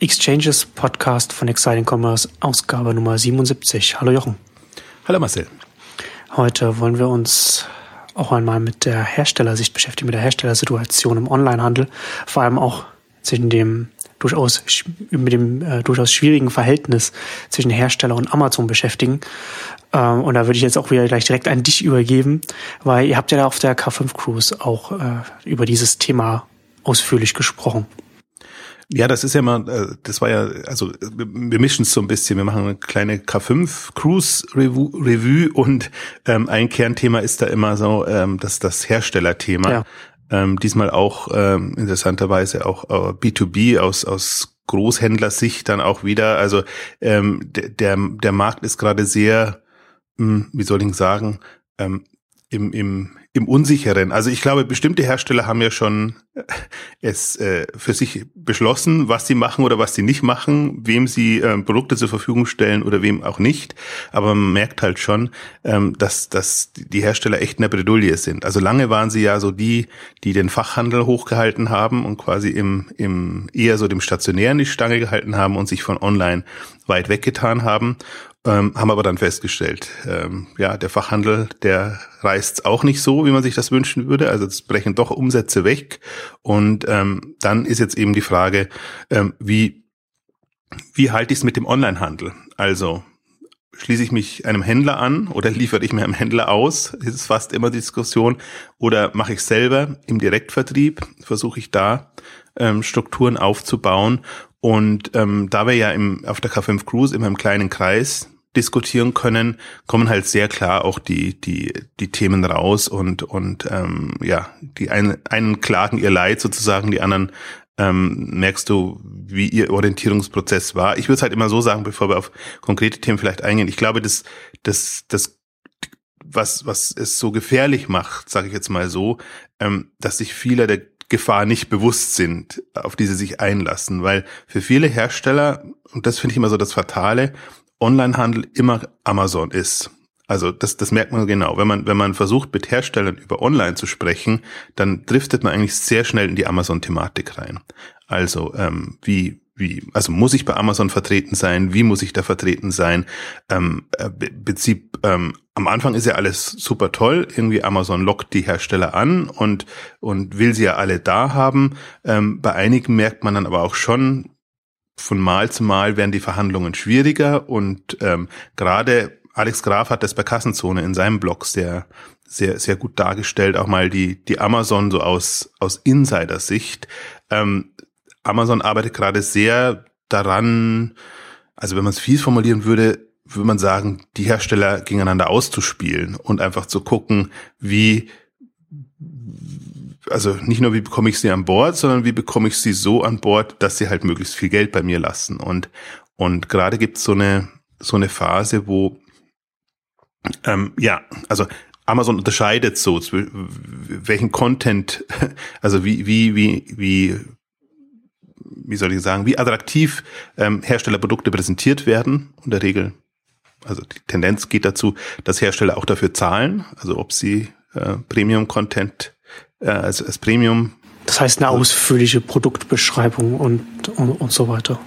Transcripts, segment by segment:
Exchanges Podcast von Exciting Commerce, Ausgabe Nummer 77. Hallo Jochen. Hallo Marcel. Heute wollen wir uns auch einmal mit der Herstellersicht beschäftigen, mit der Herstellersituation im Onlinehandel, vor allem auch zwischen dem durchaus mit dem äh, durchaus schwierigen Verhältnis zwischen Hersteller und Amazon beschäftigen. Ähm, und da würde ich jetzt auch wieder gleich direkt an dich übergeben, weil ihr habt ja da auf der K5 Cruise auch äh, über dieses Thema ausführlich gesprochen. Ja, das ist ja mal, äh, das war ja, also wir mischen es so ein bisschen. Wir machen eine kleine K5 Cruise Review, Revue und ähm, ein Kernthema ist da immer so, ähm, das das Herstellerthema. Ja. Ähm, diesmal auch ähm, interessanterweise auch äh, B2B aus aus Großhändlersicht dann auch wieder. Also ähm, der der Markt ist gerade sehr, mh, hm, wie soll ich sagen, ähm, im, im im Unsicheren. Also ich glaube, bestimmte Hersteller haben ja schon äh, es äh, für sich beschlossen, was sie machen oder was sie nicht machen, wem sie äh, Produkte zur Verfügung stellen oder wem auch nicht. Aber man merkt halt schon, ähm, dass, dass die Hersteller echt in der Bredouille sind. Also lange waren sie ja so die, die den Fachhandel hochgehalten haben und quasi im, im eher so dem Stationären die Stange gehalten haben und sich von online weit weggetan haben ähm, haben aber dann festgestellt, ähm, ja, der Fachhandel, der reißt auch nicht so, wie man sich das wünschen würde. Also es brechen doch Umsätze weg. Und ähm, dann ist jetzt eben die Frage, ähm, wie, wie halte ich es mit dem Onlinehandel? Also schließe ich mich einem Händler an oder liefere ich mir einem Händler aus? Das ist fast immer die Diskussion. Oder mache ich selber im Direktvertrieb? Versuche ich da ähm, Strukturen aufzubauen? Und ähm, da wir ja im, auf der K5 Cruise immer im kleinen Kreis diskutieren können, kommen halt sehr klar auch die die die Themen raus und und ähm, ja die einen, einen klagen ihr Leid sozusagen, die anderen ähm, merkst du, wie ihr Orientierungsprozess war. Ich würde es halt immer so sagen, bevor wir auf konkrete Themen vielleicht eingehen. Ich glaube, dass das das was was es so gefährlich macht, sage ich jetzt mal so, ähm, dass sich viele der Gefahr nicht bewusst sind, auf die sie sich einlassen, weil für viele Hersteller, und das finde ich immer so das Fatale, Onlinehandel immer Amazon ist. Also das, das merkt man genau. Wenn man, wenn man versucht, mit Herstellern über Online zu sprechen, dann driftet man eigentlich sehr schnell in die Amazon-Thematik rein. Also ähm, wie, wie, also muss ich bei Amazon vertreten sein? Wie muss ich da vertreten sein? Ähm, äh, Prinzip, ähm, am Anfang ist ja alles super toll. Irgendwie Amazon lockt die Hersteller an und, und will sie ja alle da haben. Ähm, bei einigen merkt man dann aber auch schon, von Mal zu Mal werden die Verhandlungen schwieriger und ähm, gerade Alex Graf hat das bei Kassenzone in seinem Blog sehr, sehr, sehr gut dargestellt, auch mal die, die Amazon so aus, aus Insider-Sicht. Ähm, Amazon arbeitet gerade sehr daran, also wenn man es fies formulieren würde, würde man sagen, die Hersteller gegeneinander auszuspielen und einfach zu gucken, wie also nicht nur wie bekomme ich sie an Bord, sondern wie bekomme ich sie so an Bord, dass sie halt möglichst viel Geld bei mir lassen. Und, und gerade gibt es so eine, so eine Phase, wo, ähm, ja, also Amazon unterscheidet so, welchen Content, also wie, wie, wie, wie, wie soll ich sagen, wie attraktiv ähm, Herstellerprodukte präsentiert werden. In der Regel, also die Tendenz geht dazu, dass Hersteller auch dafür zahlen, also ob sie äh, Premium-Content äh, als, als Premium. Das heißt eine ausführliche Produktbeschreibung und, und, und so weiter.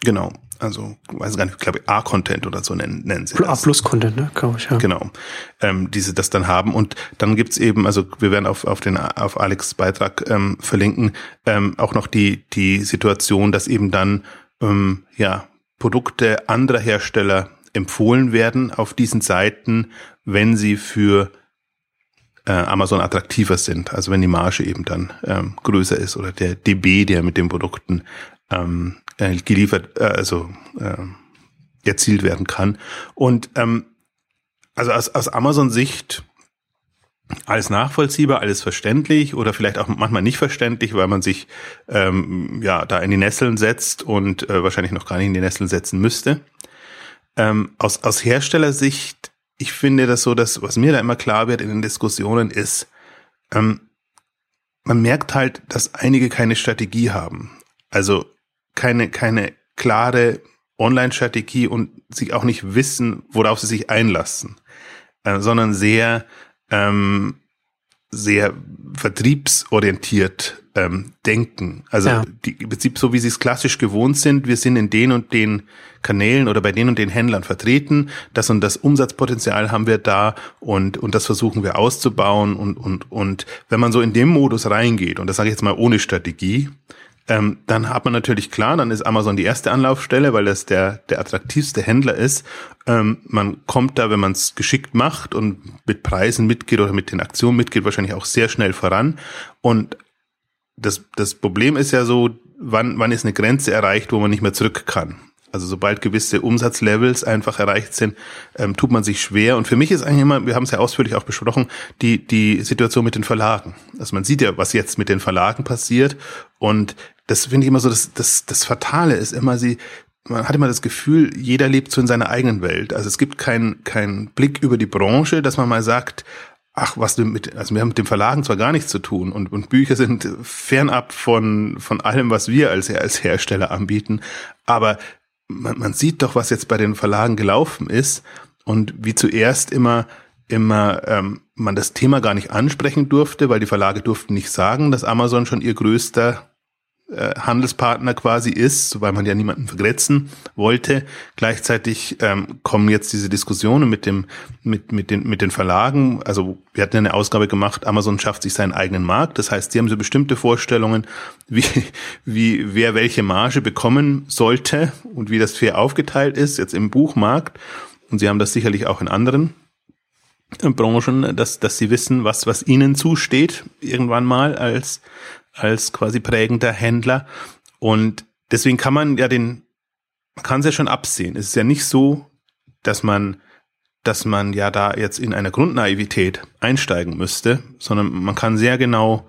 Genau. Also, weiß gar nicht, ich glaube A-Content oder so nennen, nennen sie das. A-Plus-Content, ne, glaube ich, ja. Genau. Ähm, diese das dann haben. Und dann gibt's eben, also wir werden auf, auf den auf Alex Beitrag ähm, verlinken, ähm, auch noch die, die Situation, dass eben dann ähm, ja Produkte anderer Hersteller empfohlen werden auf diesen Seiten, wenn sie für äh, Amazon attraktiver sind. Also wenn die Marge eben dann ähm, größer ist oder der DB, der mit den Produkten ähm, äh, geliefert, äh, also äh, erzielt werden kann. Und ähm, also aus, aus Amazon-Sicht alles nachvollziehbar, alles verständlich oder vielleicht auch manchmal nicht verständlich, weil man sich ähm, ja da in die Nesseln setzt und äh, wahrscheinlich noch gar nicht in die Nesseln setzen müsste. Ähm, aus, aus Herstellersicht ich finde das so, dass was mir da immer klar wird in den Diskussionen ist, ähm, man merkt halt, dass einige keine Strategie haben. Also keine, keine klare Online-Strategie und sich auch nicht wissen, worauf sie sich einlassen, äh, sondern sehr, ähm, sehr vertriebsorientiert ähm, denken. Also ja. die, im Prinzip so, wie sie es klassisch gewohnt sind, wir sind in den und den Kanälen oder bei den und den Händlern vertreten, das und das Umsatzpotenzial haben wir da und, und das versuchen wir auszubauen und, und, und wenn man so in dem Modus reingeht, und das sage ich jetzt mal ohne Strategie, ähm, dann hat man natürlich klar, dann ist Amazon die erste Anlaufstelle, weil das der, der attraktivste Händler ist. Ähm, man kommt da, wenn man es geschickt macht und mit Preisen mitgeht oder mit den Aktionen mitgeht, wahrscheinlich auch sehr schnell voran. Und das, das Problem ist ja so, wann, wann ist eine Grenze erreicht, wo man nicht mehr zurück kann. Also sobald gewisse Umsatzlevels einfach erreicht sind, ähm, tut man sich schwer. Und für mich ist eigentlich immer, wir haben es ja ausführlich auch besprochen, die, die Situation mit den Verlagen. Also man sieht ja, was jetzt mit den Verlagen passiert. Und das finde ich immer so, das, das, das Fatale ist immer, sie, man hat immer das Gefühl, jeder lebt so in seiner eigenen Welt. Also es gibt keinen keinen Blick über die Branche, dass man mal sagt, ach, was du mit, also wir haben mit dem Verlagen zwar gar nichts zu tun und, und Bücher sind fernab von, von allem, was wir als, als Hersteller anbieten, aber man, man sieht doch, was jetzt bei den Verlagen gelaufen ist und wie zuerst immer immer ähm, man das Thema gar nicht ansprechen durfte, weil die Verlage durften nicht sagen, dass Amazon schon ihr größter äh, Handelspartner quasi ist, weil man ja niemanden vergrätzen wollte. Gleichzeitig ähm, kommen jetzt diese Diskussionen mit dem mit mit den mit den Verlagen. Also wir hatten ja eine Ausgabe gemacht. Amazon schafft sich seinen eigenen Markt. Das heißt, sie haben so bestimmte Vorstellungen, wie wie wer welche Marge bekommen sollte und wie das fair aufgeteilt ist jetzt im Buchmarkt. Und sie haben das sicherlich auch in anderen äh, Branchen, dass dass sie wissen, was was ihnen zusteht irgendwann mal als als quasi prägender Händler. Und deswegen kann man ja den, man kann es ja schon absehen. Es ist ja nicht so, dass man, dass man ja da jetzt in einer Grundnaivität einsteigen müsste, sondern man kann sehr genau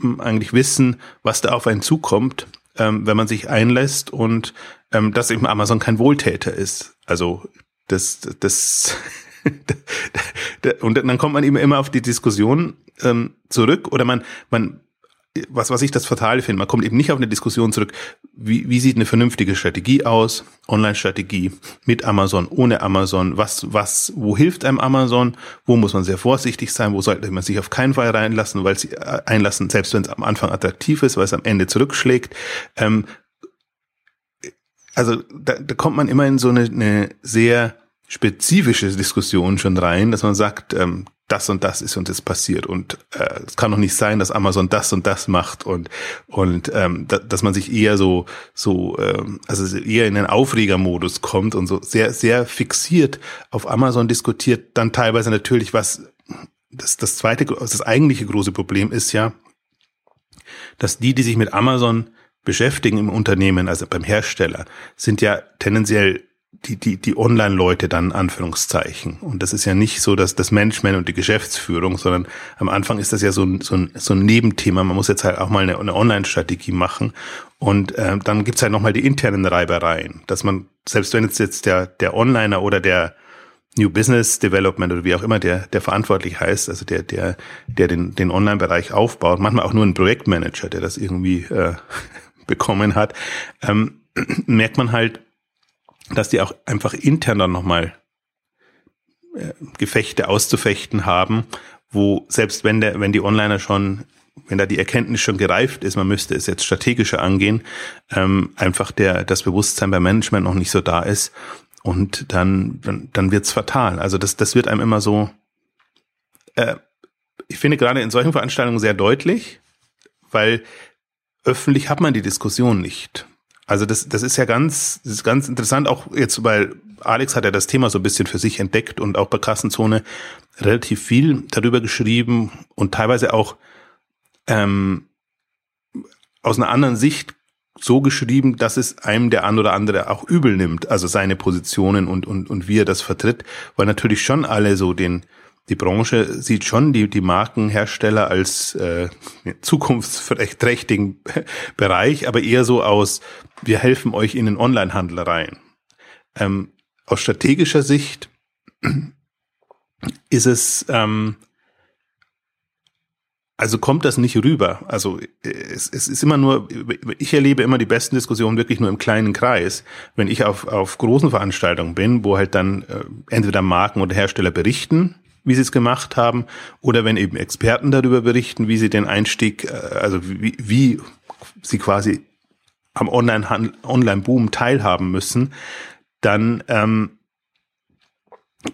hm, eigentlich wissen, was da auf einen zukommt, ähm, wenn man sich einlässt und ähm, dass eben Amazon kein Wohltäter ist. Also das, das und dann kommt man eben immer auf die Diskussion ähm, zurück oder man, man was, was ich das Fatale finde, man kommt eben nicht auf eine Diskussion zurück, wie, wie sieht eine vernünftige Strategie aus, Online-Strategie mit Amazon, ohne Amazon, was, was, wo hilft einem Amazon, wo muss man sehr vorsichtig sein, wo sollte man sich auf keinen Fall reinlassen, weil sie äh, einlassen, selbst wenn es am Anfang attraktiv ist, weil es am Ende zurückschlägt. Ähm, also da, da kommt man immer in so eine, eine sehr spezifische Diskussion schon rein, dass man sagt, ähm, das und das ist und das passiert. Und äh, es kann doch nicht sein, dass Amazon das und das macht und und ähm, da, dass man sich eher so so ähm, also eher in den Aufregermodus kommt und so sehr sehr fixiert auf Amazon diskutiert, dann teilweise natürlich was das das zweite das eigentliche große Problem ist ja, dass die, die sich mit Amazon beschäftigen im Unternehmen, also beim Hersteller, sind ja tendenziell die, die, die Online-Leute dann Anführungszeichen. Und das ist ja nicht so, dass das Management und die Geschäftsführung, sondern am Anfang ist das ja so ein, so ein, so ein Nebenthema. Man muss jetzt halt auch mal eine, eine Online-Strategie machen. Und äh, dann gibt's halt nochmal die internen Reibereien, dass man, selbst wenn jetzt, jetzt der, der Onliner oder der New Business Development oder wie auch immer der, der verantwortlich heißt, also der, der, der den, den Online-Bereich aufbaut, manchmal auch nur ein Projektmanager, der das irgendwie äh, bekommen hat, ähm, merkt man halt, dass die auch einfach intern dann nochmal äh, Gefechte auszufechten haben, wo selbst wenn der, wenn die Onliner schon, wenn da die Erkenntnis schon gereift ist, man müsste es jetzt strategischer angehen, ähm, einfach der, das Bewusstsein beim Management noch nicht so da ist und dann, dann, dann wird's fatal. Also das, das wird einem immer so, äh, ich finde gerade in solchen Veranstaltungen sehr deutlich, weil öffentlich hat man die Diskussion nicht. Also das, das ist ja ganz, ist ganz interessant, auch jetzt, weil Alex hat ja das Thema so ein bisschen für sich entdeckt und auch bei Kassenzone relativ viel darüber geschrieben und teilweise auch ähm, aus einer anderen Sicht so geschrieben, dass es einem der ein oder andere auch übel nimmt, also seine Positionen und, und, und wie er das vertritt, weil natürlich schon alle so den, die Branche sieht schon die, die Markenhersteller als äh, zukunftsträchtigen Bereich, aber eher so aus, wir helfen euch in den Onlinehandel rein. Ähm, aus strategischer Sicht ist es, ähm, also kommt das nicht rüber. Also es, es ist immer nur, ich erlebe immer die besten Diskussionen wirklich nur im kleinen Kreis. Wenn ich auf, auf großen Veranstaltungen bin, wo halt dann äh, entweder Marken oder Hersteller berichten, wie sie es gemacht haben, oder wenn eben Experten darüber berichten, wie sie den Einstieg, äh, also wie, wie sie quasi am Online-Boom Online teilhaben müssen, dann ähm,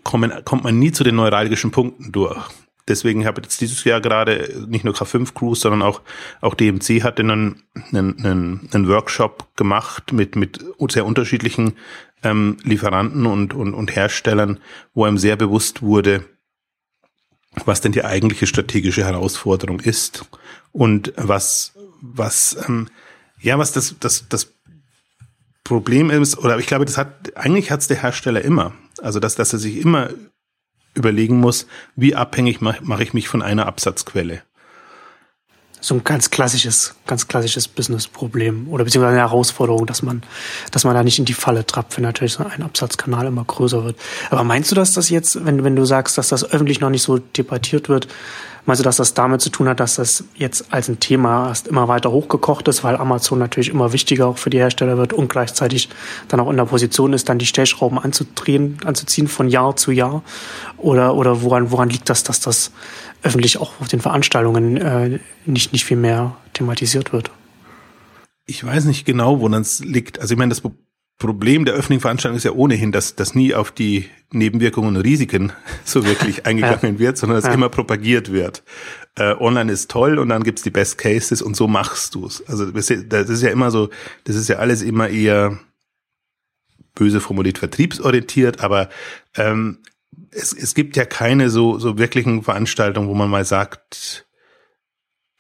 kommen, kommt man nie zu den neuralgischen Punkten durch. Deswegen habe ich jetzt dieses Jahr gerade nicht nur K5 Cruise, sondern auch, auch DMC hatte einen, einen, einen Workshop gemacht mit, mit sehr unterschiedlichen ähm, Lieferanten und, und, und Herstellern, wo einem sehr bewusst wurde, was denn die eigentliche strategische Herausforderung ist und was, was, ähm, ja, was das, das, das Problem ist, oder ich glaube, das hat, eigentlich hat es der Hersteller immer. Also, dass, dass er sich immer überlegen muss, wie abhängig mache mach ich mich von einer Absatzquelle. So ein ganz klassisches, ganz klassisches Business-Problem oder beziehungsweise eine Herausforderung, dass man, dass man da nicht in die Falle trappt, wenn natürlich so ein Absatzkanal immer größer wird. Aber meinst du, dass das jetzt, wenn, wenn du sagst, dass das öffentlich noch nicht so debattiert wird, Meinst du, dass das damit zu tun hat, dass das jetzt als ein Thema erst immer weiter hochgekocht ist, weil Amazon natürlich immer wichtiger auch für die Hersteller wird und gleichzeitig dann auch in der Position ist, dann die Stellschrauben anzudrehen, anzuziehen von Jahr zu Jahr? Oder, oder woran, woran liegt das, dass das öffentlich auch auf den Veranstaltungen äh, nicht, nicht viel mehr thematisiert wird? Ich weiß nicht genau, woran es liegt. Also ich meine, das Problem der öffentlichen Veranstaltung ist ja ohnehin, dass, dass nie auf die Nebenwirkungen und Risiken so wirklich eingegangen ja. wird, sondern dass ja. immer propagiert wird. Äh, online ist toll und dann gibt's die Best Cases und so machst du's. Also das ist ja immer so, das ist ja alles immer eher böse formuliert vertriebsorientiert, aber ähm, es, es gibt ja keine so, so wirklichen Veranstaltungen, wo man mal sagt,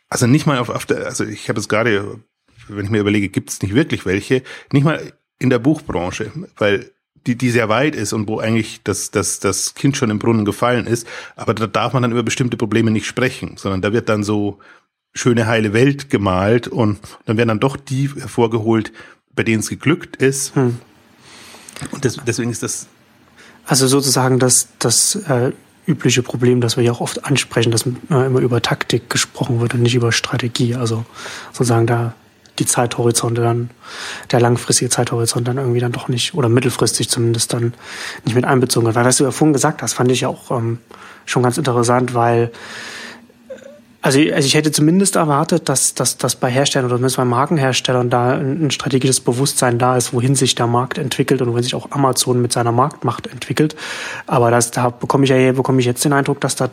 also nicht mal auf, auf der, also ich habe es gerade, wenn ich mir überlege, gibt's nicht wirklich welche, nicht mal in der Buchbranche, weil die, die sehr weit ist und wo eigentlich das, das, das Kind schon im Brunnen gefallen ist. Aber da darf man dann über bestimmte Probleme nicht sprechen, sondern da wird dann so schöne heile Welt gemalt und dann werden dann doch die hervorgeholt, bei denen es geglückt ist. Hm. Und das, deswegen ist das. Also sozusagen das, das äh, übliche Problem, das wir ja auch oft ansprechen, dass äh, immer über Taktik gesprochen wird und nicht über Strategie. Also sozusagen da die Zeithorizonte dann, der langfristige Zeithorizont dann irgendwie dann doch nicht, oder mittelfristig zumindest dann nicht mit einbezogen wird. Weil was du ja vorhin gesagt hast, fand ich ja auch ähm, schon ganz interessant, weil also, also ich hätte zumindest erwartet, dass, dass, dass bei Herstellern oder zumindest bei Markenherstellern da ein, ein strategisches Bewusstsein da ist, wohin sich der Markt entwickelt und wohin sich auch Amazon mit seiner Marktmacht entwickelt. Aber das, da bekomme ich ja bekomme ich jetzt den Eindruck, dass da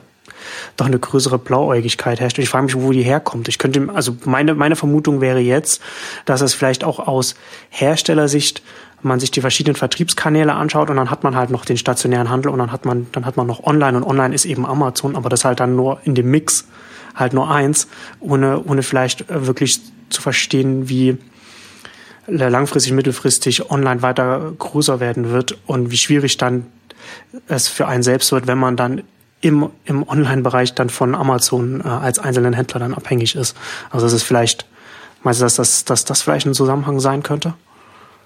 doch eine größere Blauäugigkeit herrscht. Ich frage mich, wo die herkommt. Ich könnte, also meine, meine Vermutung wäre jetzt, dass es vielleicht auch aus Herstellersicht man sich die verschiedenen Vertriebskanäle anschaut und dann hat man halt noch den stationären Handel und dann hat man, dann hat man noch online und online ist eben Amazon, aber das halt dann nur in dem Mix halt nur eins, ohne, ohne vielleicht wirklich zu verstehen, wie langfristig, mittelfristig online weiter größer werden wird und wie schwierig dann es für einen selbst wird, wenn man dann im, im Online-Bereich dann von Amazon äh, als einzelnen Händler dann abhängig ist. Also es ist vielleicht, meinst du, dass das, dass das vielleicht ein Zusammenhang sein könnte?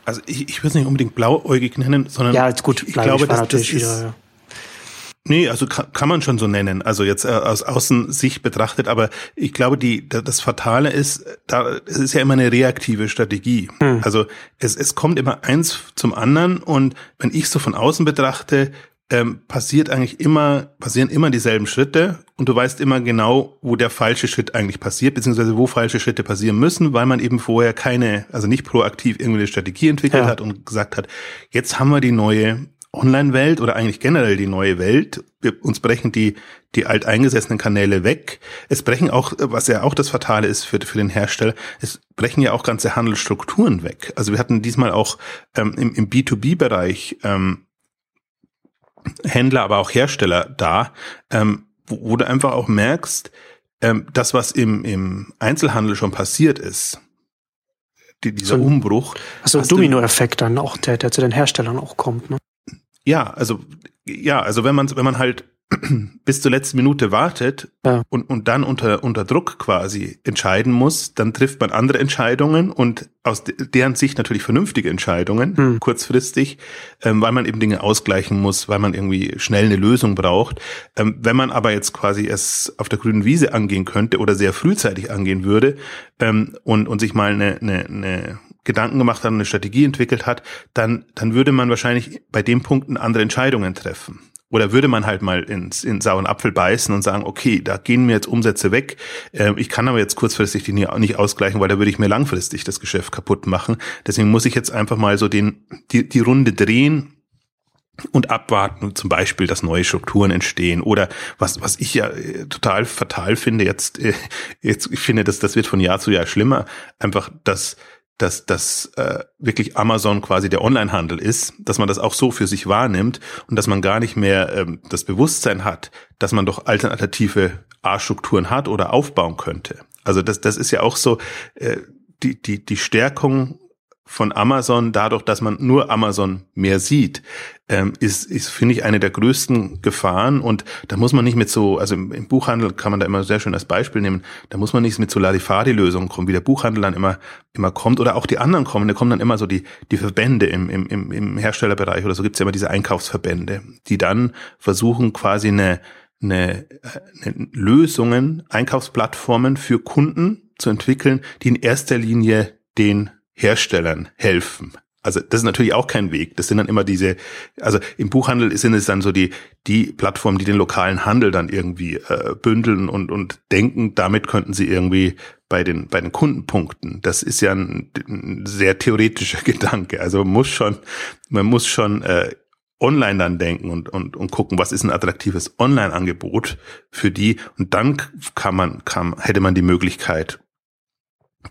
Also ich, ich würde es nicht unbedingt blauäugig nennen, sondern ja, gut, ich, ich glaube, dass natürlich das ist, wieder, ja. Nee, also kann, kann man schon so nennen, also jetzt äh, aus Außensicht betrachtet, aber ich glaube, die, das Fatale ist, da, es ist ja immer eine reaktive Strategie. Hm. Also es, es kommt immer eins zum anderen und wenn ich so von außen betrachte, ähm, passiert eigentlich immer, passieren immer dieselben Schritte und du weißt immer genau, wo der falsche Schritt eigentlich passiert, beziehungsweise wo falsche Schritte passieren müssen, weil man eben vorher keine, also nicht proaktiv irgendwie eine Strategie entwickelt ja. hat und gesagt hat, jetzt haben wir die neue Online-Welt oder eigentlich generell die neue Welt. Wir, uns brechen die, die alteingesessenen Kanäle weg. Es brechen auch, was ja auch das Fatale ist für, für den Hersteller, es brechen ja auch ganze Handelsstrukturen weg. Also wir hatten diesmal auch ähm, im, im B2B-Bereich ähm, Händler, aber auch Hersteller da, ähm, wo, wo du einfach auch merkst, ähm, das, was im, im Einzelhandel schon passiert ist, die, dieser so, Umbruch. Also Dominoeffekt dann auch, der, der zu den Herstellern auch kommt, ne? Ja, also ja, also wenn man wenn man halt bis zur letzten Minute wartet ja. und, und dann unter, unter Druck quasi entscheiden muss, dann trifft man andere Entscheidungen und aus deren Sicht natürlich vernünftige Entscheidungen, hm. kurzfristig, ähm, weil man eben Dinge ausgleichen muss, weil man irgendwie schnell eine Lösung braucht. Ähm, wenn man aber jetzt quasi es auf der grünen Wiese angehen könnte oder sehr frühzeitig angehen würde ähm, und, und sich mal eine, eine, eine Gedanken gemacht hat, eine Strategie entwickelt hat, dann, dann würde man wahrscheinlich bei dem Punkten andere Entscheidungen treffen. oder würde man halt mal ins, in sauren Apfel beißen und sagen, okay, da gehen mir jetzt Umsätze weg. Äh, ich kann aber jetzt kurzfristig die nicht ausgleichen, weil da würde ich mir langfristig das Geschäft kaputt machen. Deswegen muss ich jetzt einfach mal so den, die, die Runde drehen und abwarten, zum Beispiel, dass neue Strukturen entstehen oder was, was ich ja äh, total fatal finde jetzt, äh, jetzt, ich finde, dass das wird von Jahr zu Jahr schlimmer, einfach, dass dass das äh, wirklich Amazon quasi der Onlinehandel ist, dass man das auch so für sich wahrnimmt und dass man gar nicht mehr ähm, das Bewusstsein hat, dass man doch alternative A-Strukturen hat oder aufbauen könnte. Also das, das ist ja auch so äh, die, die, die Stärkung von Amazon, dadurch, dass man nur Amazon mehr sieht, ähm, ist, ist finde ich, eine der größten Gefahren. Und da muss man nicht mit so, also im, im, Buchhandel kann man da immer sehr schön als Beispiel nehmen, da muss man nicht mit so Larifari-Lösungen kommen, wie der Buchhandel dann immer, immer kommt. Oder auch die anderen kommen, da kommen dann immer so die, die Verbände im, im, im, Herstellerbereich oder so gibt's ja immer diese Einkaufsverbände, die dann versuchen quasi eine, eine, eine Lösungen, Einkaufsplattformen für Kunden zu entwickeln, die in erster Linie den Herstellern helfen. Also das ist natürlich auch kein Weg. Das sind dann immer diese, also im Buchhandel sind es dann so die die Plattformen, die den lokalen Handel dann irgendwie äh, bündeln und und denken, damit könnten sie irgendwie bei den bei den Kundenpunkten. Das ist ja ein, ein sehr theoretischer Gedanke. Also man muss schon man muss schon äh, online dann denken und, und, und gucken, was ist ein attraktives Online-Angebot für die. Und dann kann man, kann, hätte man die Möglichkeit,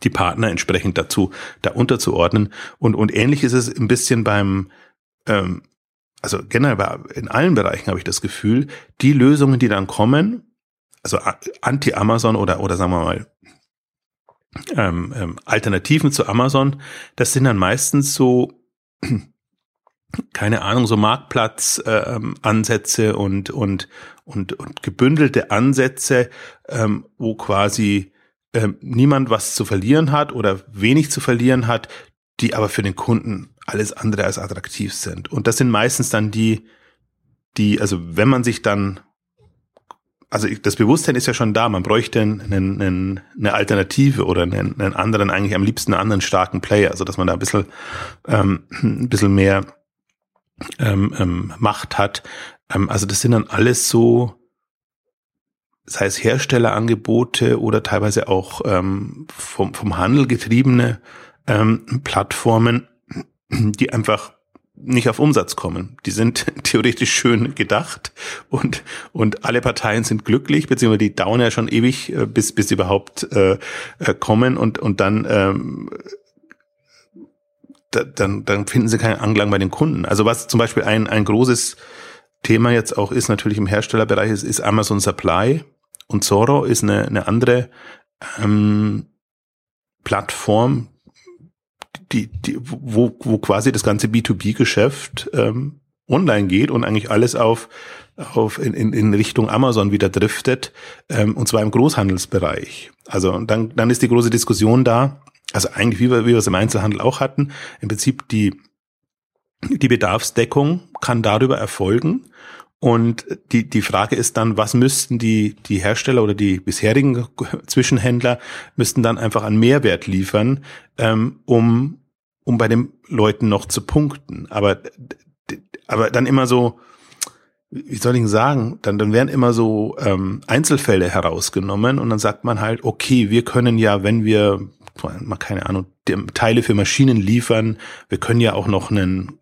die Partner entsprechend dazu da unterzuordnen. Und, und ähnlich ist es ein bisschen beim, ähm, also generell in allen Bereichen habe ich das Gefühl, die Lösungen, die dann kommen, also anti-Amazon oder, oder sagen wir mal, ähm, ähm, Alternativen zu Amazon, das sind dann meistens so, keine Ahnung, so Marktplatzansätze äh, und, und, und, und gebündelte Ansätze, ähm, wo quasi äh, niemand was zu verlieren hat oder wenig zu verlieren hat, die aber für den Kunden alles andere als attraktiv sind. Und das sind meistens dann die, die, also wenn man sich dann, also das Bewusstsein ist ja schon da, man bräuchte einen, einen, eine Alternative oder einen, einen anderen, eigentlich am liebsten einen anderen starken Player, also dass man da ein bisschen, ähm, ein bisschen mehr ähm, ähm, Macht hat. Ähm, also das sind dann alles so, sei es Herstellerangebote oder teilweise auch ähm, vom, vom Handel getriebene ähm, Plattformen, die einfach nicht auf Umsatz kommen. Die sind theoretisch schön gedacht und, und alle Parteien sind glücklich, beziehungsweise die dauern ja schon ewig, äh, bis, bis sie überhaupt äh, äh, kommen und, und dann, ähm, da, dann, dann finden sie keinen Anklang bei den Kunden. Also was zum Beispiel ein, ein großes Thema jetzt auch ist, natürlich im Herstellerbereich, ist, ist Amazon Supply. Und Zoro ist eine, eine andere ähm, Plattform, die, die, wo, wo quasi das ganze B2B-Geschäft ähm, online geht und eigentlich alles auf, auf in, in, Richtung Amazon wieder driftet, ähm, und zwar im Großhandelsbereich. Also dann, dann ist die große Diskussion da, also eigentlich wie wir, wie wir es im Einzelhandel auch hatten, im Prinzip die, die Bedarfsdeckung kann darüber erfolgen und die, die Frage ist dann, was müssten die, die Hersteller oder die bisherigen Zwischenhändler müssten dann einfach an Mehrwert liefern, ähm, um, um bei den Leuten noch zu punkten. Aber, aber dann immer so, wie soll ich sagen, dann, dann werden immer so ähm, Einzelfälle herausgenommen und dann sagt man halt, okay, wir können ja, wenn wir, keine Ahnung, Teile für Maschinen liefern, wir können ja auch noch einen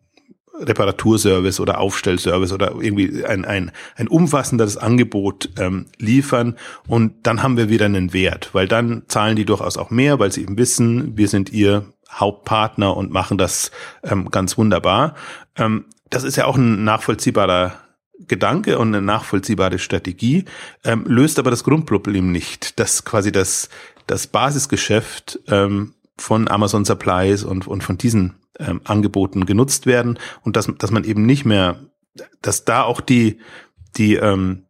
Reparaturservice oder Aufstellservice oder irgendwie ein, ein, ein umfassenderes Angebot ähm, liefern und dann haben wir wieder einen Wert, weil dann zahlen die durchaus auch mehr, weil sie eben wissen, wir sind ihr Hauptpartner und machen das ähm, ganz wunderbar. Ähm, das ist ja auch ein nachvollziehbarer Gedanke und eine nachvollziehbare Strategie, ähm, löst aber das Grundproblem nicht, dass quasi das, das Basisgeschäft ähm, von Amazon Supplies und, und von diesen ähm, Angeboten genutzt werden und dass, dass man eben nicht mehr, dass da auch die, die, ähm,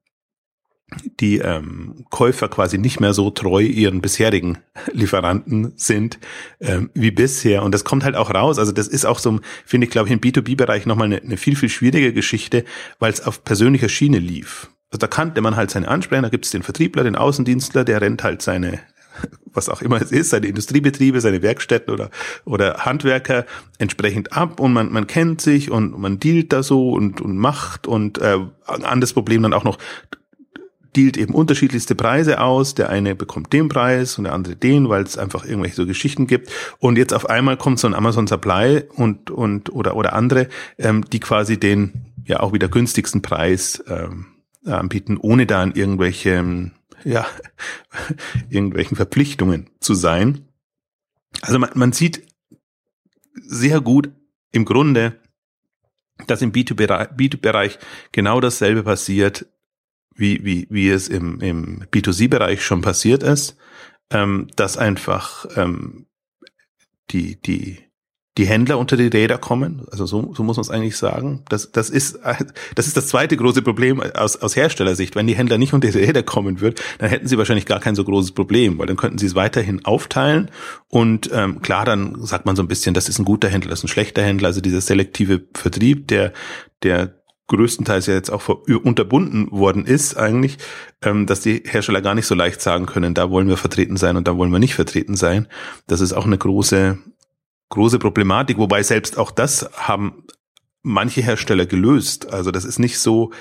die ähm, Käufer quasi nicht mehr so treu ihren bisherigen Lieferanten sind ähm, wie bisher. Und das kommt halt auch raus. Also das ist auch so, finde ich, glaube ich, im B2B-Bereich nochmal eine, eine viel, viel schwierige Geschichte, weil es auf persönlicher Schiene lief. Also da kannte man halt seine Ansprechung, da gibt es den Vertriebler, den Außendienstler, der rennt halt seine was auch immer es ist, seine Industriebetriebe, seine Werkstätten oder, oder Handwerker entsprechend ab und man, man kennt sich und man dealt da so und, und macht und äh, anderes Problem dann auch noch, dealt eben unterschiedlichste Preise aus. Der eine bekommt den Preis und der andere den, weil es einfach irgendwelche so Geschichten gibt. Und jetzt auf einmal kommt so ein Amazon Supply und und oder oder andere, ähm, die quasi den ja auch wieder günstigsten Preis ähm, anbieten, ohne da in irgendwelche ja irgendwelchen Verpflichtungen zu sein. Also man, man sieht sehr gut im Grunde, dass im B2B-Bereich genau dasselbe passiert wie, wie, wie es im, im B2C-Bereich schon passiert ist, ähm, dass einfach ähm, die, die, die Händler unter die Räder kommen. Also so, so muss man es eigentlich sagen. Das, das, ist, das ist das zweite große Problem aus, aus Herstellersicht. Wenn die Händler nicht unter die Räder kommen würden, dann hätten sie wahrscheinlich gar kein so großes Problem, weil dann könnten sie es weiterhin aufteilen. Und ähm, klar, dann sagt man so ein bisschen, das ist ein guter Händler, das ist ein schlechter Händler. Also dieser selektive Vertrieb, der, der größtenteils ja jetzt auch unterbunden worden ist eigentlich, ähm, dass die Hersteller gar nicht so leicht sagen können, da wollen wir vertreten sein und da wollen wir nicht vertreten sein. Das ist auch eine große, große Problematik, wobei selbst auch das haben manche Hersteller gelöst. Also das ist nicht so,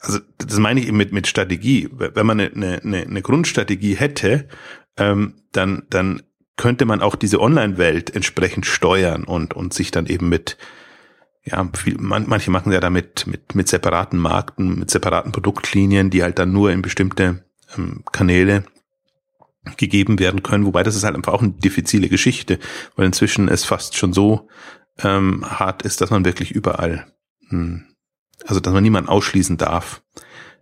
also das meine ich eben mit, mit Strategie. Wenn man eine, eine, eine Grundstrategie hätte, ähm, dann, dann könnte man auch diese Online-Welt entsprechend steuern und, und sich dann eben mit, ja, viel, man, manche machen ja damit mit, mit separaten Markten, mit separaten Produktlinien, die halt dann nur in bestimmte ähm, Kanäle gegeben werden können, wobei das ist halt einfach auch eine diffizile Geschichte, weil inzwischen es fast schon so ähm, hart ist, dass man wirklich überall, hm, also dass man niemanden ausschließen darf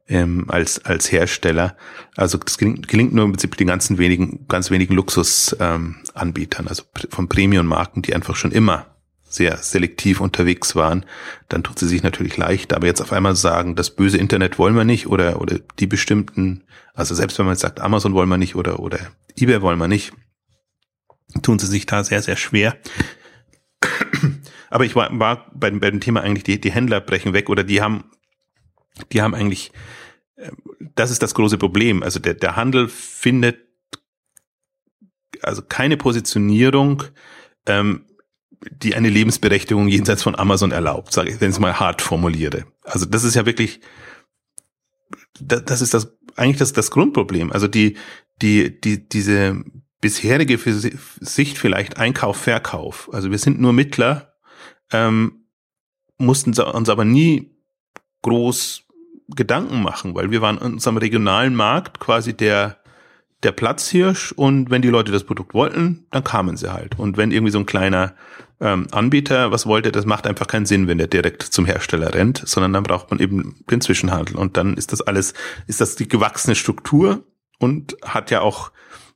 ähm, als als Hersteller. Also das gelingt, gelingt nur im Prinzip den ganzen wenigen, ganz wenigen Luxusanbietern, ähm, also von Premium-Marken, die einfach schon immer sehr selektiv unterwegs waren, dann tut sie sich natürlich leicht. Aber jetzt auf einmal sagen, das böse Internet wollen wir nicht oder, oder die bestimmten, also selbst wenn man jetzt sagt, Amazon wollen wir nicht oder, oder eBay wollen wir nicht, tun sie sich da sehr, sehr schwer. Aber ich war, war bei, bei dem Thema eigentlich, die, die Händler brechen weg oder die haben, die haben eigentlich, äh, das ist das große Problem. Also der, der Handel findet also keine Positionierung, ähm, die eine Lebensberechtigung jenseits von Amazon erlaubt, sage ich, wenn ich es mal hart formuliere. Also das ist ja wirklich, das ist das eigentlich das, das Grundproblem. Also die, die, die, diese bisherige Sicht vielleicht Einkauf, Verkauf. Also wir sind nur Mittler, ähm, mussten uns aber nie groß Gedanken machen, weil wir waren in unserem regionalen Markt quasi der der Platzhirsch und wenn die Leute das Produkt wollten, dann kamen sie halt. Und wenn irgendwie so ein kleiner ähm, Anbieter was wollte, das macht einfach keinen Sinn, wenn der direkt zum Hersteller rennt, sondern dann braucht man eben den Zwischenhandel. Und dann ist das alles, ist das die gewachsene Struktur und hat ja auch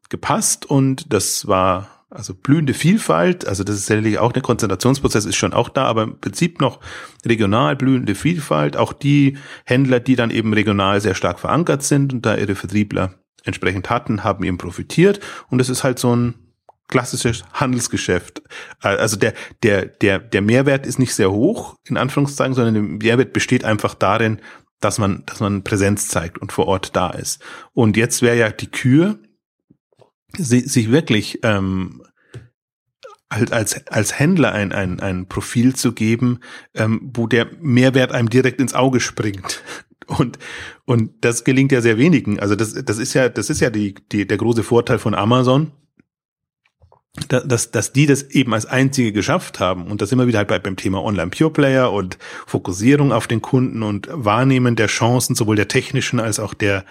gepasst und das war also blühende Vielfalt, also das ist sicherlich auch der Konzentrationsprozess ist schon auch da, aber im Prinzip noch regional blühende Vielfalt, auch die Händler, die dann eben regional sehr stark verankert sind und da ihre Vertriebler entsprechend hatten, haben eben profitiert und es ist halt so ein klassisches Handelsgeschäft. Äh, also der, der, der, der Mehrwert ist nicht sehr hoch, in Anführungszeichen, sondern der Mehrwert besteht einfach darin, dass man, dass man Präsenz zeigt und vor Ort da ist. Und jetzt wäre ja die Kür, sich wirklich ähm, halt als, als Händler ein, ein, ein Profil zu geben, ähm, wo der Mehrwert einem direkt ins Auge springt. Und, und das gelingt ja sehr wenigen. Also das, das ist ja, das ist ja die, die, der große Vorteil von Amazon, dass, dass die das eben als einzige geschafft haben. Und das immer wieder halt bei, beim Thema Online Pure Player und Fokussierung auf den Kunden und Wahrnehmen der Chancen, sowohl der technischen als auch der,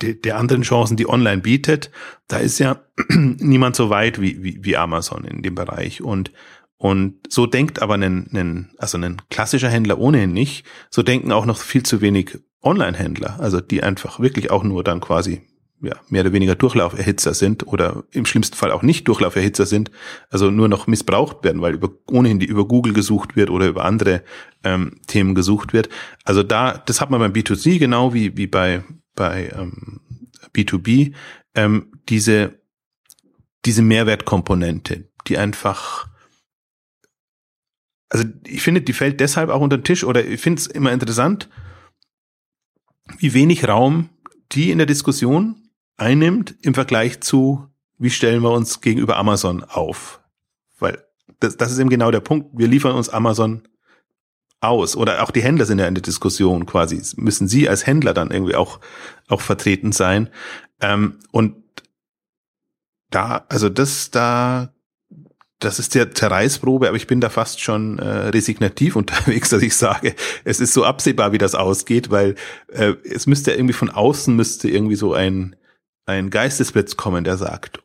der, der anderen Chancen, die online bietet. Da ist ja niemand so weit wie, wie, wie Amazon in dem Bereich. Und, und so denkt aber ein, ein, also ein klassischer Händler ohnehin nicht. So denken auch noch viel zu wenig Online-Händler, also die einfach wirklich auch nur dann quasi ja, mehr oder weniger Durchlauferhitzer sind oder im schlimmsten Fall auch nicht Durchlauferhitzer sind, also nur noch missbraucht werden, weil über, ohnehin die über Google gesucht wird oder über andere ähm, Themen gesucht wird. Also da, das hat man beim B2C genau wie, wie bei, bei ähm, B2B, ähm, diese, diese Mehrwertkomponente, die einfach also ich finde, die fällt deshalb auch unter den Tisch oder ich finde es immer interessant, wie wenig Raum die in der Diskussion einnimmt im Vergleich zu wie stellen wir uns gegenüber Amazon auf? Weil das, das ist eben genau der Punkt. Wir liefern uns Amazon aus. Oder auch die Händler sind ja in der Diskussion quasi. Müssen sie als Händler dann irgendwie auch, auch vertreten sein. Ähm, und da, also das, da, das ist der Zerreißprobe, aber ich bin da fast schon äh, resignativ unterwegs, dass ich sage, es ist so absehbar, wie das ausgeht, weil äh, es müsste irgendwie von außen müsste irgendwie so ein, ein Geistesblitz kommen, der sagt,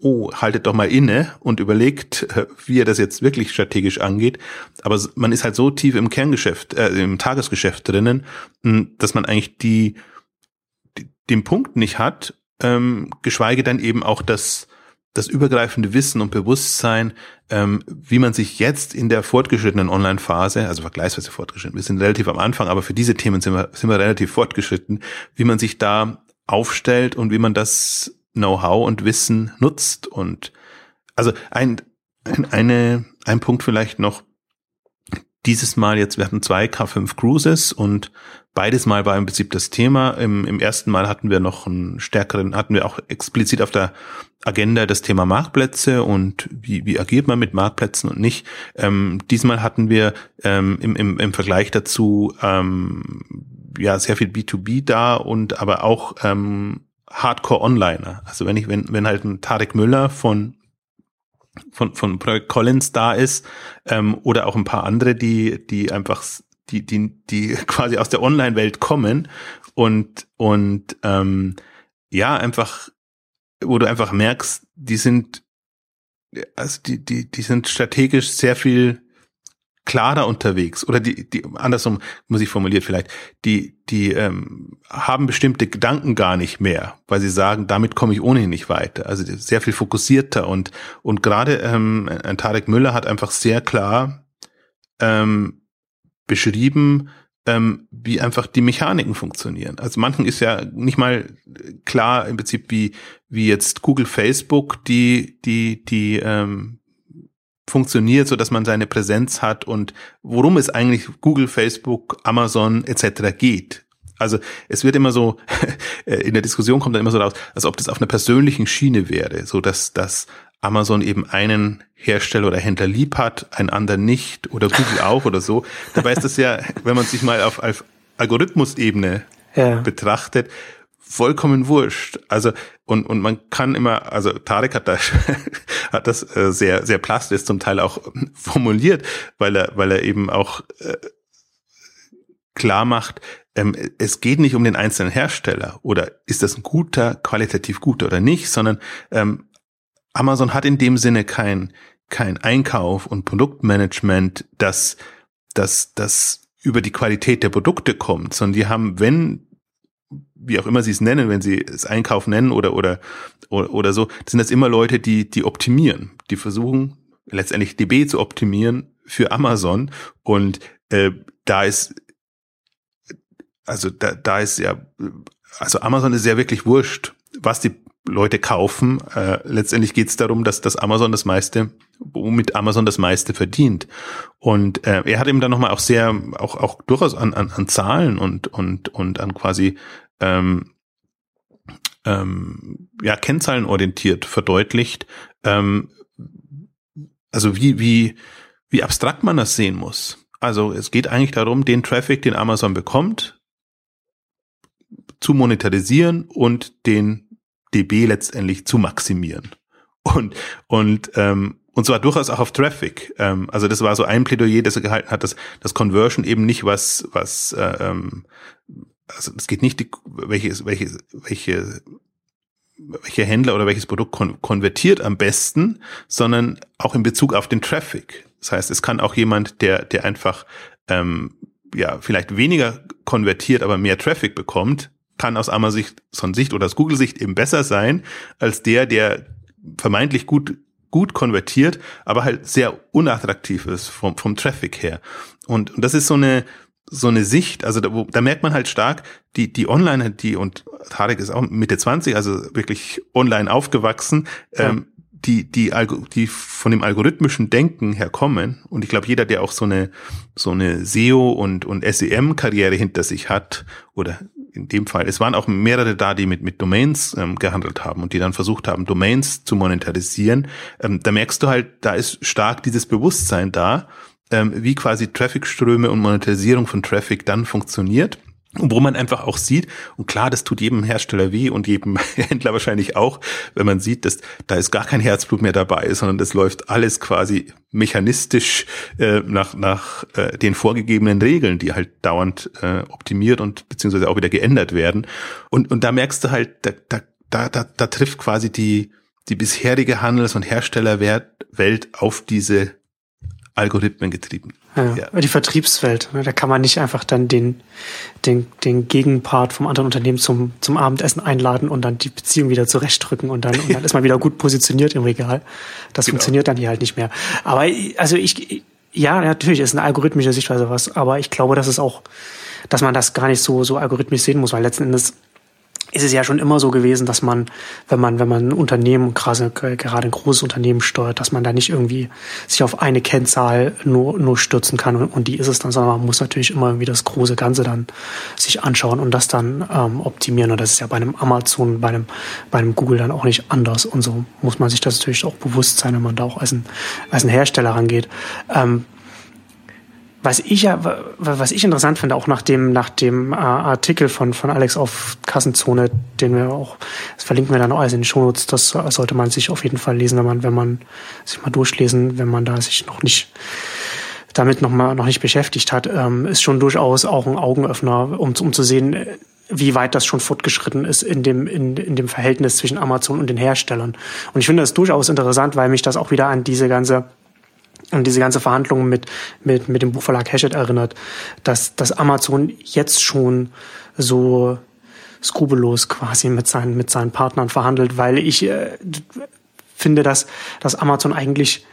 oh, haltet doch mal inne und überlegt, wie er das jetzt wirklich strategisch angeht. Aber man ist halt so tief im Kerngeschäft, äh, im Tagesgeschäft drinnen, hm, dass man eigentlich die, die den Punkt nicht hat, ähm, geschweige denn eben auch das, das übergreifende Wissen und Bewusstsein, ähm, wie man sich jetzt in der fortgeschrittenen Online-Phase, also vergleichsweise fortgeschritten, wir sind relativ am Anfang, aber für diese Themen sind wir, sind wir relativ fortgeschritten, wie man sich da aufstellt und wie man das Know-how und Wissen nutzt. Und also ein, ein, eine, ein Punkt vielleicht noch. Dieses Mal jetzt, wir hatten zwei K5 Cruises und beides Mal war im Prinzip das Thema. Im, Im ersten Mal hatten wir noch einen stärkeren, hatten wir auch explizit auf der Agenda das Thema Marktplätze und wie, wie agiert man mit Marktplätzen und nicht. Ähm, diesmal hatten wir ähm, im, im, im Vergleich dazu ähm, ja sehr viel B2B da und aber auch ähm, Hardcore-Onliner. Also wenn ich, wenn, wenn halt ein Tarek Müller von von, von Projekt Collins da ist, ähm, oder auch ein paar andere, die, die einfach, die, die, die quasi aus der Online-Welt kommen und, und ähm, ja, einfach, wo du einfach merkst, die sind, also die, die, die sind strategisch sehr viel klarer unterwegs oder die, die andersrum muss ich formuliert vielleicht, die, die ähm, haben bestimmte Gedanken gar nicht mehr, weil sie sagen, damit komme ich ohnehin nicht weiter. Also sehr viel fokussierter und und gerade ähm, ein Tarek Müller hat einfach sehr klar ähm, beschrieben, ähm, wie einfach die Mechaniken funktionieren. Also manchen ist ja nicht mal klar im Prinzip wie wie jetzt Google, Facebook die die die ähm, funktioniert, so dass man seine Präsenz hat und worum es eigentlich Google, Facebook, Amazon etc. geht. Also es wird immer so, in der Diskussion kommt dann immer so raus, als ob das auf einer persönlichen Schiene wäre, so dass, dass Amazon eben einen Hersteller oder Händler lieb hat, einen anderen nicht oder Google auch oder so. Dabei ist das ja, wenn man sich mal auf, auf Algorithmusebene ja. betrachtet, vollkommen wurscht. Also und und man kann immer, also Tarek hat das hat das äh, sehr sehr plastisch zum Teil auch formuliert, weil er weil er eben auch äh, klar macht, ähm, es geht nicht um den einzelnen Hersteller oder ist das ein guter, qualitativ guter oder nicht, sondern ähm, Amazon hat in dem Sinne kein kein Einkauf und Produktmanagement, das das das über die Qualität der Produkte kommt, sondern die haben, wenn wie auch immer sie es nennen, wenn sie es Einkauf nennen oder, oder, oder, oder so, sind das immer Leute, die, die optimieren, die versuchen letztendlich DB zu optimieren für Amazon und äh, da ist, also da, da ist ja, also Amazon ist ja wirklich wurscht, was die Leute kaufen. Äh, letztendlich geht es darum, dass das Amazon das meiste, womit Amazon das meiste verdient. Und äh, er hat ihm dann nochmal auch sehr, auch, auch durchaus an, an, an Zahlen und, und, und an quasi ähm, ähm, ja, kennzahlenorientiert verdeutlicht, ähm, also wie, wie, wie abstrakt man das sehen muss. Also es geht eigentlich darum, den Traffic, den Amazon bekommt, zu monetarisieren und den DB letztendlich zu maximieren. Und, und, ähm, und zwar durchaus auch auf Traffic. Ähm, also das war so ein Plädoyer, das er gehalten hat, dass das Conversion eben nicht was, was äh, ähm, also es geht nicht, die, welche, welche, welche Händler oder welches Produkt kon konvertiert am besten, sondern auch in Bezug auf den Traffic. Das heißt, es kann auch jemand, der, der einfach ähm, ja vielleicht weniger konvertiert, aber mehr Traffic bekommt, kann aus Amazon-Sicht oder aus Google-Sicht eben besser sein als der, der vermeintlich gut gut konvertiert, aber halt sehr unattraktiv ist vom, vom Traffic her. Und, und das ist so eine, so eine Sicht, also da, wo, da merkt man halt stark, die, die Online, die, und Tarek ist auch Mitte 20, also wirklich online aufgewachsen, ja. ähm, die, die, die von dem algorithmischen Denken herkommen. Und ich glaube, jeder, der auch so eine, so eine SEO und, und SEM-Karriere hinter sich hat, oder in dem Fall. Es waren auch mehrere da, die mit, mit Domains ähm, gehandelt haben und die dann versucht haben, Domains zu monetarisieren. Ähm, da merkst du halt, da ist stark dieses Bewusstsein da, ähm, wie quasi Trafficströme und Monetarisierung von Traffic dann funktioniert. Und wo man einfach auch sieht, und klar, das tut jedem Hersteller weh und jedem Händler wahrscheinlich auch, wenn man sieht, dass da ist gar kein Herzblut mehr dabei, sondern das läuft alles quasi mechanistisch äh, nach, nach äh, den vorgegebenen Regeln, die halt dauernd äh, optimiert und beziehungsweise auch wieder geändert werden. Und, und da merkst du halt, da, da, da, da, da trifft quasi die, die bisherige Handels- und Herstellerwelt auf diese Algorithmen getrieben. Ja, ja. Die Vertriebswelt, ne, da kann man nicht einfach dann den, den, den Gegenpart vom anderen Unternehmen zum, zum Abendessen einladen und dann die Beziehung wieder zurechtdrücken und dann, und dann ist man wieder gut positioniert im Regal. Das genau. funktioniert dann hier halt nicht mehr. Aber also ich, ja, natürlich ist eine algorithmische Sichtweise was, aber ich glaube, dass es auch, dass man das gar nicht so, so algorithmisch sehen muss, weil letzten Endes ist es ja schon immer so gewesen, dass man, wenn man, wenn man ein Unternehmen, gerade, gerade ein großes Unternehmen steuert, dass man da nicht irgendwie sich auf eine Kennzahl nur, nur stürzen kann und, und die ist es dann, sondern man muss natürlich immer irgendwie das große Ganze dann sich anschauen und das dann ähm, optimieren. Und das ist ja bei einem Amazon, bei einem, bei einem Google dann auch nicht anders. Und so muss man sich das natürlich auch bewusst sein, wenn man da auch als ein, als ein Hersteller rangeht. Ähm, was ich ja, was ich interessant finde, auch nach dem, nach dem äh, Artikel von, von Alex auf Kassenzone, den wir auch, das verlinken wir dann auch alles in den Shownotes, das sollte man sich auf jeden Fall lesen, wenn man, wenn man sich mal durchlesen, wenn man da sich noch nicht damit noch mal noch nicht beschäftigt hat, ähm, ist schon durchaus auch ein Augenöffner, um, um zu sehen, wie weit das schon fortgeschritten ist in dem, in, in dem Verhältnis zwischen Amazon und den Herstellern. Und ich finde das durchaus interessant, weil mich das auch wieder an diese ganze und diese ganze Verhandlung mit, mit, mit dem Buchverlag Hachette erinnert, dass, dass Amazon jetzt schon so skrupellos quasi mit seinen, mit seinen Partnern verhandelt, weil ich äh, finde, dass, dass Amazon eigentlich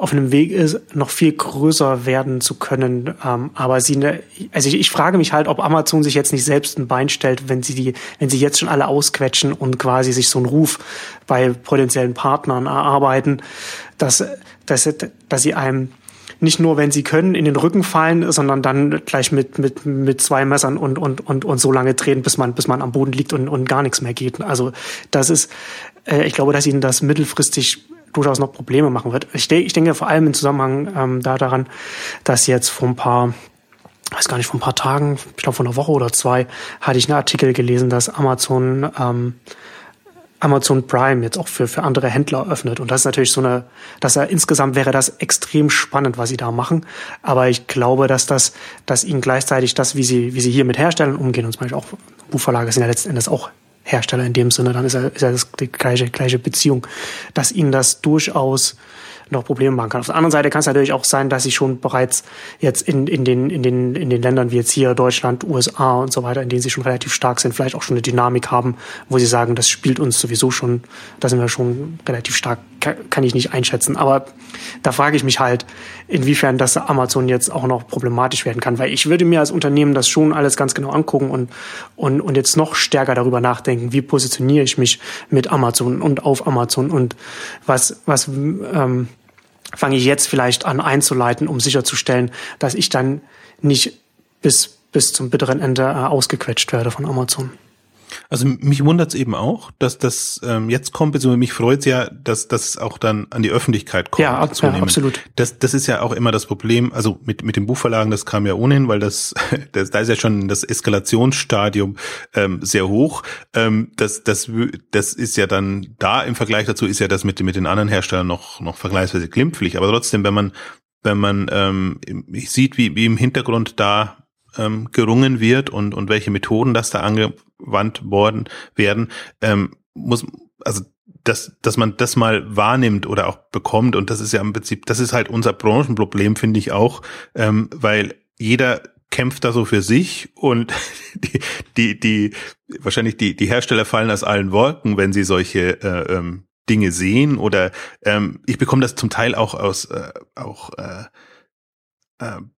auf einem Weg ist, noch viel größer werden zu können. Ähm, aber sie, ne, also ich, ich frage mich halt, ob Amazon sich jetzt nicht selbst ein Bein stellt, wenn sie die, wenn sie jetzt schon alle ausquetschen und quasi sich so einen Ruf bei potenziellen Partnern erarbeiten, dass, dass, dass sie einem nicht nur, wenn sie können, in den Rücken fallen, sondern dann gleich mit, mit, mit zwei Messern und, und, und, und so lange drehen, bis man, bis man am Boden liegt und, und gar nichts mehr geht. Also das ist, äh, ich glaube, dass ihnen das mittelfristig durchaus noch Probleme machen wird. Ich, ich denke vor allem im Zusammenhang ähm, da daran, dass jetzt vor ein paar weiß gar nicht, vor ein paar Tagen, ich glaube vor einer Woche oder zwei, hatte ich einen Artikel gelesen, dass Amazon ähm, Amazon Prime jetzt auch für, für andere Händler öffnet. Und das ist natürlich so eine, dass er insgesamt wäre das extrem spannend, was sie da machen. Aber ich glaube, dass das, dass ihnen gleichzeitig das, wie sie, wie sie hier mit Herstellern umgehen, und zum Beispiel auch Buchverlage sind ja letzten Endes auch Hersteller in dem Sinne, dann ist er, ist er das die gleiche, gleiche Beziehung, dass ihnen das durchaus noch Probleme machen kann. Auf der anderen Seite kann es natürlich auch sein, dass sie schon bereits jetzt in, in, den, in, den, in den Ländern wie jetzt hier Deutschland, USA und so weiter, in denen sie schon relativ stark sind, vielleicht auch schon eine Dynamik haben, wo sie sagen, das spielt uns sowieso schon, da sind wir schon relativ stark, kann ich nicht einschätzen. Aber da frage ich mich halt, inwiefern das Amazon jetzt auch noch problematisch werden kann, weil ich würde mir als Unternehmen das schon alles ganz genau angucken und, und, und jetzt noch stärker darüber nachdenken, wie positioniere ich mich mit Amazon und auf Amazon und was, was ähm, fange ich jetzt vielleicht an einzuleiten, um sicherzustellen, dass ich dann nicht bis, bis zum bitteren Ende äh, ausgequetscht werde von Amazon. Also mich wundert es eben auch, dass das ähm, jetzt kommt, beziehungsweise mich freut es ja, dass das auch dann an die Öffentlichkeit kommt. Ja, ab, ja, absolut. Das, das ist ja auch immer das Problem, also mit, mit den Buchverlagen, das kam ja ohnehin, weil das, das da ist ja schon das Eskalationsstadium ähm, sehr hoch. Ähm, das, das, das ist ja dann da im Vergleich dazu ist ja das mit, mit den anderen Herstellern noch, noch vergleichsweise glimpflich. Aber trotzdem, wenn man wenn man ähm, sieht, wie, wie im Hintergrund da ähm, gerungen wird und, und welche Methoden das da angewandt worden werden, ähm, muss, also dass, dass man das mal wahrnimmt oder auch bekommt. Und das ist ja im Prinzip, das ist halt unser Branchenproblem, finde ich auch, ähm, weil jeder kämpft da so für sich und die, die, die, wahrscheinlich die, die Hersteller fallen aus allen Wolken, wenn sie solche äh, ähm, Dinge sehen oder ähm, ich bekomme das zum Teil auch aus äh, auch äh,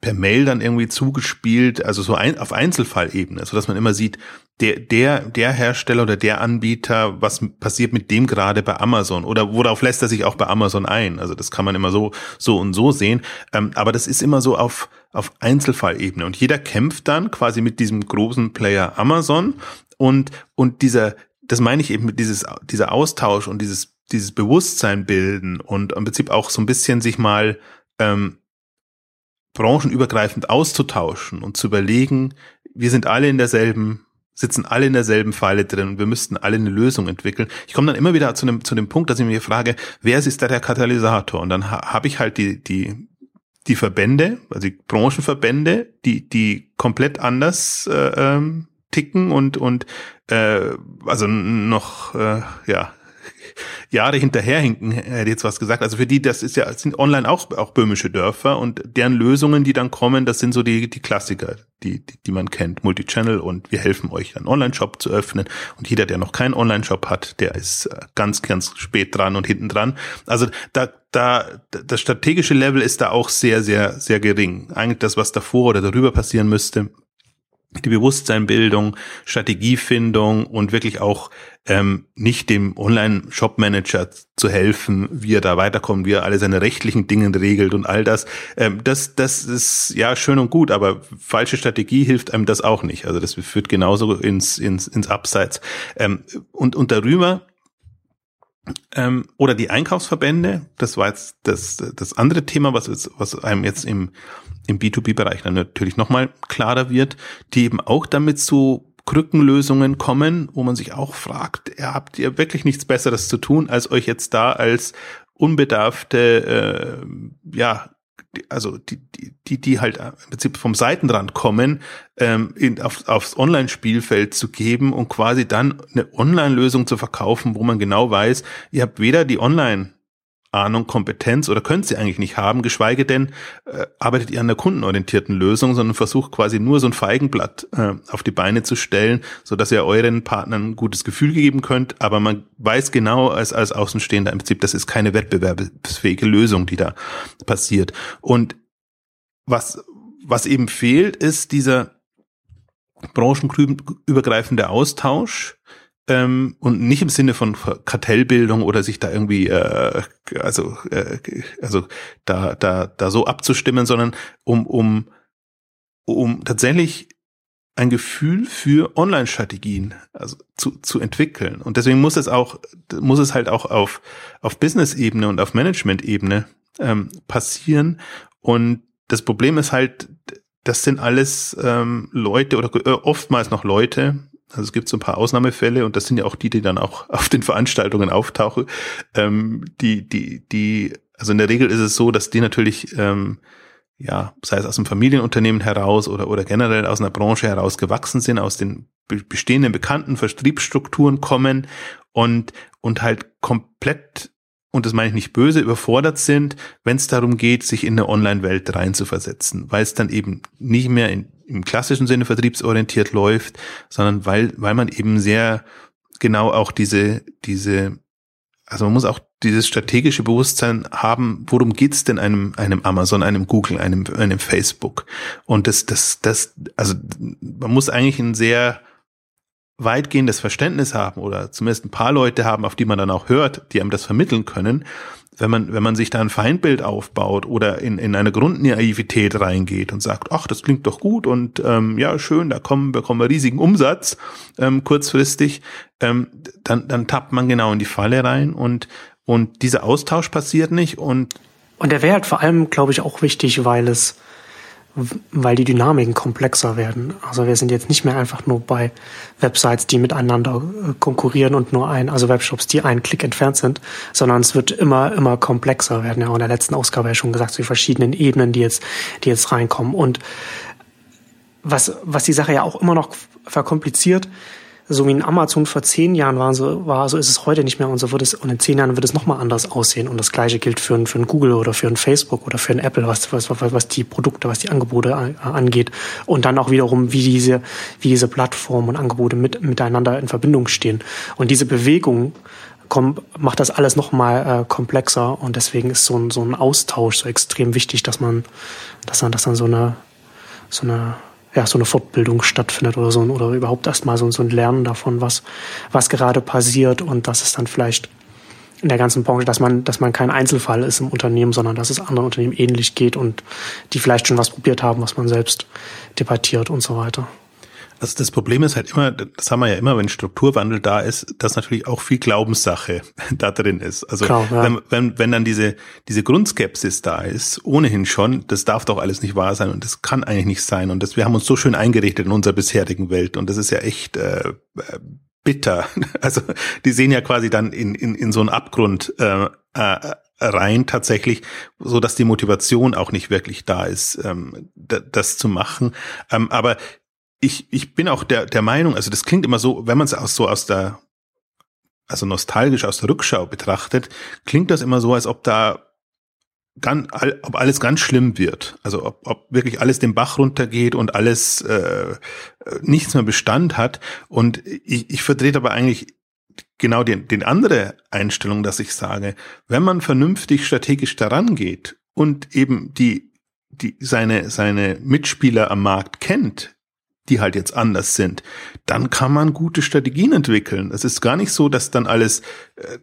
per Mail dann irgendwie zugespielt, also so ein, auf Einzelfallebene, so dass man immer sieht, der, der, der Hersteller oder der Anbieter, was passiert mit dem gerade bei Amazon oder worauf lässt er sich auch bei Amazon ein? Also das kann man immer so, so und so sehen. Ähm, aber das ist immer so auf, auf Einzelfallebene und jeder kämpft dann quasi mit diesem großen Player Amazon und, und dieser, das meine ich eben mit dieses, dieser Austausch und dieses, dieses Bewusstsein bilden und im Prinzip auch so ein bisschen sich mal ähm, branchenübergreifend auszutauschen und zu überlegen, wir sind alle in derselben sitzen alle in derselben Falle drin und wir müssten alle eine Lösung entwickeln. Ich komme dann immer wieder zu dem, zu dem Punkt, dass ich mir frage, wer ist da der Katalysator? Und dann ha, habe ich halt die, die, die Verbände, also die Branchenverbände, die, die komplett anders äh, ähm, ticken und, und äh, also noch äh, ja Jahre hinterherhinken, hätte jetzt was gesagt. Also für die, das ist ja, sind online auch, auch böhmische Dörfer und deren Lösungen, die dann kommen, das sind so die, die Klassiker, die, die, die man kennt. Multichannel und wir helfen euch, einen Online-Shop zu öffnen. Und jeder, der noch keinen Online-Shop hat, der ist äh, ganz, ganz spät dran und hinten dran. Also da, da, das strategische Level ist da auch sehr, sehr, sehr gering. Eigentlich das, was davor oder darüber passieren müsste, die Bewusstseinbildung, Strategiefindung und wirklich auch ähm, nicht dem Online-Shop-Manager zu helfen, wie er da weiterkommt, wie er alle seine rechtlichen Dinge regelt und all das. Ähm, das, das ist ja schön und gut, aber falsche Strategie hilft einem das auch nicht. Also das führt genauso ins, ins, ins Abseits. Ähm, und, und darüber ähm, oder die Einkaufsverbände, das war jetzt das, das andere Thema, was, was einem jetzt im, im B2B-Bereich dann natürlich nochmal klarer wird, die eben auch damit zu Krückenlösungen kommen, wo man sich auch fragt, ihr habt ihr wirklich nichts Besseres zu tun, als euch jetzt da als unbedarfte, äh, ja, also die, die, die, die halt im Prinzip vom Seitenrand kommen, ähm, in, auf, aufs Online-Spielfeld zu geben und quasi dann eine Online-Lösung zu verkaufen, wo man genau weiß, ihr habt weder die Online- Ahnung, Kompetenz oder könnt sie eigentlich nicht haben, geschweige denn äh, arbeitet ihr an der kundenorientierten Lösung, sondern versucht quasi nur so ein Feigenblatt äh, auf die Beine zu stellen, so dass ihr euren Partnern ein gutes Gefühl geben könnt, aber man weiß genau als, als Außenstehender im Prinzip, das ist keine wettbewerbsfähige Lösung, die da passiert. Und was, was eben fehlt, ist dieser branchenübergreifende Austausch, ähm, und nicht im Sinne von Kartellbildung oder sich da irgendwie äh, also äh, also da da da so abzustimmen, sondern um um um tatsächlich ein Gefühl für Online-Strategien also zu, zu entwickeln. Und deswegen muss es auch, muss es halt auch auf, auf Business-Ebene und auf Management-Ebene ähm, passieren. Und das Problem ist halt, das sind alles ähm, Leute oder äh, oftmals noch Leute, also es gibt so ein paar Ausnahmefälle und das sind ja auch die, die dann auch auf den Veranstaltungen auftauchen. Ähm, die, die, die, also in der Regel ist es so, dass die natürlich, ähm, ja, sei es aus dem Familienunternehmen heraus oder, oder generell aus einer Branche heraus gewachsen sind, aus den bestehenden bekannten Vertriebsstrukturen kommen und, und halt komplett und das meine ich nicht böse, überfordert sind, wenn es darum geht, sich in eine Online-Welt reinzuversetzen, weil es dann eben nicht mehr in, im klassischen Sinne vertriebsorientiert läuft, sondern weil, weil man eben sehr genau auch diese, diese, also man muss auch dieses strategische Bewusstsein haben, worum geht's denn einem, einem Amazon, einem Google, einem, einem Facebook? Und das, das, das, also man muss eigentlich ein sehr weitgehendes Verständnis haben oder zumindest ein paar Leute haben, auf die man dann auch hört, die einem das vermitteln können, wenn man, wenn man sich da ein Feindbild aufbaut oder in, in eine Grundnaivität reingeht und sagt, ach, das klingt doch gut und ähm, ja, schön, da kommen, bekommen wir riesigen Umsatz ähm, kurzfristig, ähm, dann, dann tappt man genau in die Falle rein und, und dieser Austausch passiert nicht und und der wäre halt vor allem, glaube ich, auch wichtig, weil es weil die Dynamiken komplexer werden. Also wir sind jetzt nicht mehr einfach nur bei Websites, die miteinander äh, konkurrieren und nur ein, also Webshops, die einen Klick entfernt sind, sondern es wird immer, immer komplexer. Hatten ja auch in der letzten Ausgabe ja schon gesagt, so die verschiedenen Ebenen, die jetzt, die jetzt reinkommen. Und was, was die Sache ja auch immer noch verkompliziert, so wie in Amazon vor zehn Jahren war, so, war, so ist es heute nicht mehr und so wird es, und in zehn Jahren wird es nochmal anders aussehen. Und das Gleiche gilt für, für ein Google oder für ein Facebook oder für ein Apple, was, was, was die Produkte, was die Angebote angeht. Und dann auch wiederum, wie diese, wie diese Plattformen und Angebote mit, miteinander in Verbindung stehen. Und diese Bewegung macht das alles nochmal äh, komplexer und deswegen ist so ein, so ein Austausch so extrem wichtig, dass man, dass dann, dass dann so eine, so eine, ja, so eine Fortbildung stattfindet oder so, oder überhaupt erstmal so, so ein Lernen davon, was, was gerade passiert und dass es dann vielleicht in der ganzen Branche, dass man, dass man kein Einzelfall ist im Unternehmen, sondern dass es anderen Unternehmen ähnlich geht und die vielleicht schon was probiert haben, was man selbst debattiert und so weiter. Also das Problem ist halt immer, das haben wir ja immer, wenn Strukturwandel da ist, dass natürlich auch viel Glaubenssache da drin ist. Also Klar, ja. wenn, wenn, wenn dann diese, diese Grundskepsis da ist, ohnehin schon, das darf doch alles nicht wahr sein und das kann eigentlich nicht sein. Und das, wir haben uns so schön eingerichtet in unserer bisherigen Welt und das ist ja echt äh, bitter. Also die sehen ja quasi dann in, in, in so einen Abgrund äh, äh, rein tatsächlich, so dass die Motivation auch nicht wirklich da ist, ähm, das zu machen. Ähm, aber ich, ich bin auch der, der Meinung, also das klingt immer so, wenn man es auch so aus der, also nostalgisch aus der Rückschau betrachtet, klingt das immer so, als ob da ganz, ob alles ganz schlimm wird. Also ob, ob wirklich alles den Bach runtergeht und alles äh, nichts mehr Bestand hat. Und ich, ich vertrete aber eigentlich genau den, den andere Einstellung, dass ich sage, wenn man vernünftig strategisch daran geht und eben die, die seine, seine Mitspieler am Markt kennt, die halt jetzt anders sind, dann kann man gute Strategien entwickeln. Es ist gar nicht so, dass dann alles, äh,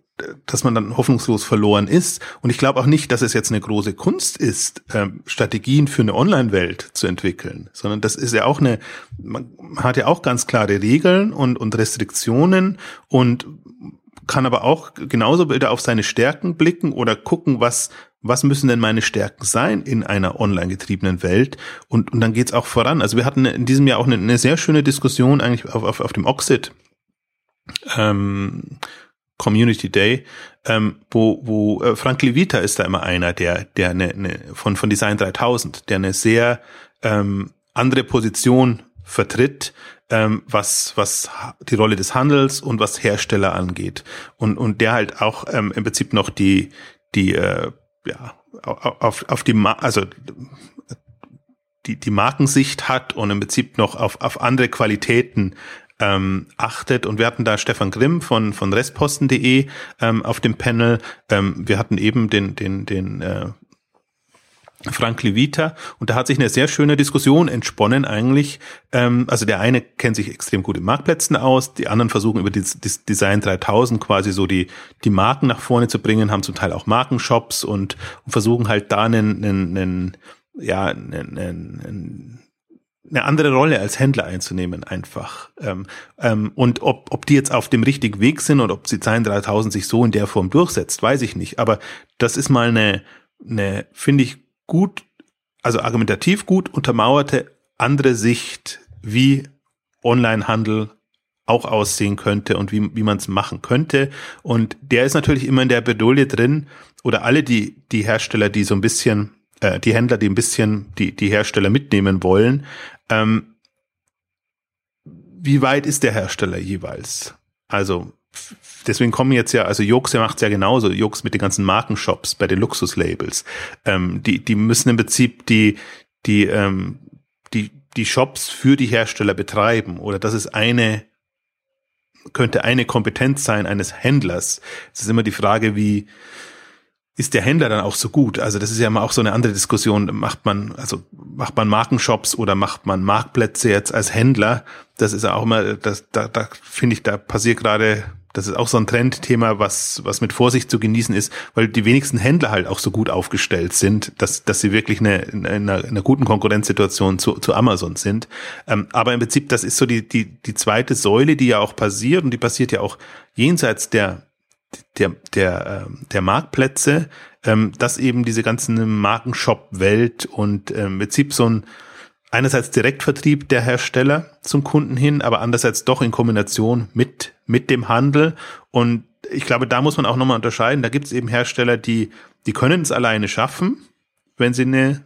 dass man dann hoffnungslos verloren ist. Und ich glaube auch nicht, dass es jetzt eine große Kunst ist, ähm, Strategien für eine Online-Welt zu entwickeln, sondern das ist ja auch eine, man hat ja auch ganz klare Regeln und, und Restriktionen und kann aber auch genauso wieder auf seine Stärken blicken oder gucken, was, was müssen denn meine Stärken sein in einer online getriebenen Welt? Und, und dann geht's auch voran. Also wir hatten in diesem Jahr auch eine, eine sehr schöne Diskussion eigentlich auf, auf, auf dem Oxid ähm, Community Day, ähm, wo, wo äh, Frank Levita ist da immer einer, der, der eine, eine von, von Design 3000, der eine sehr ähm, andere Position vertritt, ähm, was, was die Rolle des Handels und was Hersteller angeht. Und, und der halt auch ähm, im Prinzip noch die, die äh, ja, auf, auf die, also die, die Markensicht hat und im Prinzip noch auf, auf andere Qualitäten ähm, achtet. Und wir hatten da Stefan Grimm von, von restposten.de ähm, auf dem Panel. Ähm, wir hatten eben den, den, den äh, Frank Levita und da hat sich eine sehr schöne Diskussion entsponnen eigentlich. Ähm, also der eine kennt sich extrem gut in Marktplätzen aus, die anderen versuchen über das, Design 3000 quasi so die, die Marken nach vorne zu bringen, haben zum Teil auch Markenshops und, und versuchen halt da einen, einen, einen ja, einen, einen, eine andere Rolle als Händler einzunehmen einfach. Ähm, ähm, und ob, ob die jetzt auf dem richtigen Weg sind und ob Design 3000 sich so in der Form durchsetzt, weiß ich nicht. Aber das ist mal eine, eine finde ich, gut, also argumentativ gut untermauerte andere Sicht, wie Onlinehandel auch aussehen könnte und wie, wie man es machen könnte. Und der ist natürlich immer in der Bedouille drin, oder alle die, die Hersteller, die so ein bisschen, äh, die Händler, die ein bisschen die, die Hersteller mitnehmen wollen, ähm, wie weit ist der Hersteller jeweils? Also deswegen kommen jetzt ja, also Jux macht ja genauso, Jux mit den ganzen Markenshops bei den Luxuslabels. Ähm, die, die müssen im Prinzip die, die, ähm, die, die Shops für die Hersteller betreiben. Oder das ist eine, könnte eine Kompetenz sein eines Händlers. Es ist immer die Frage, wie, ist der Händler dann auch so gut? Also das ist ja immer auch so eine andere Diskussion. Macht man, also macht man Markenshops oder macht man Marktplätze jetzt als Händler? Das ist ja auch immer, das, da, da finde ich, da passiert gerade das ist auch so ein Trendthema, was, was mit Vorsicht zu genießen ist, weil die wenigsten Händler halt auch so gut aufgestellt sind, dass, dass sie wirklich eine, in einer, einer guten Konkurrenzsituation zu, zu Amazon sind. Ähm, aber im Prinzip, das ist so die, die, die zweite Säule, die ja auch passiert und die passiert ja auch jenseits der, der, der, äh, der Marktplätze, ähm, dass eben diese ganzen Markenshop-Welt und äh, im Prinzip so ein, einerseits Direktvertrieb der Hersteller zum Kunden hin, aber andererseits doch in Kombination mit, mit dem Handel. Und ich glaube, da muss man auch nochmal unterscheiden. Da gibt es eben Hersteller, die, die können es alleine schaffen, wenn sie eine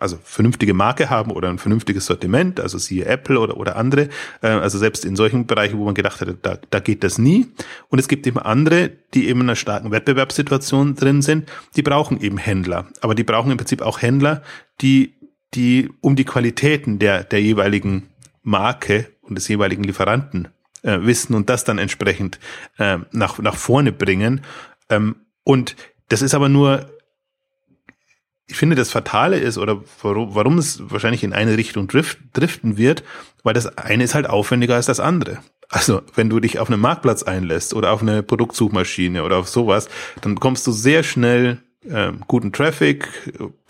also vernünftige Marke haben oder ein vernünftiges Sortiment, also siehe Apple oder, oder andere, äh, also selbst in solchen Bereichen, wo man gedacht hätte, da, da geht das nie. Und es gibt eben andere, die eben in einer starken Wettbewerbssituation drin sind, die brauchen eben Händler. Aber die brauchen im Prinzip auch Händler, die die um die Qualitäten der, der jeweiligen Marke und des jeweiligen Lieferanten äh, wissen und das dann entsprechend äh, nach, nach vorne bringen. Ähm, und das ist aber nur, ich finde, das Fatale ist, oder warum, warum es wahrscheinlich in eine Richtung drift, driften wird, weil das eine ist halt aufwendiger als das andere. Also, wenn du dich auf einen Marktplatz einlässt oder auf eine Produktsuchmaschine oder auf sowas, dann kommst du sehr schnell äh, guten Traffic,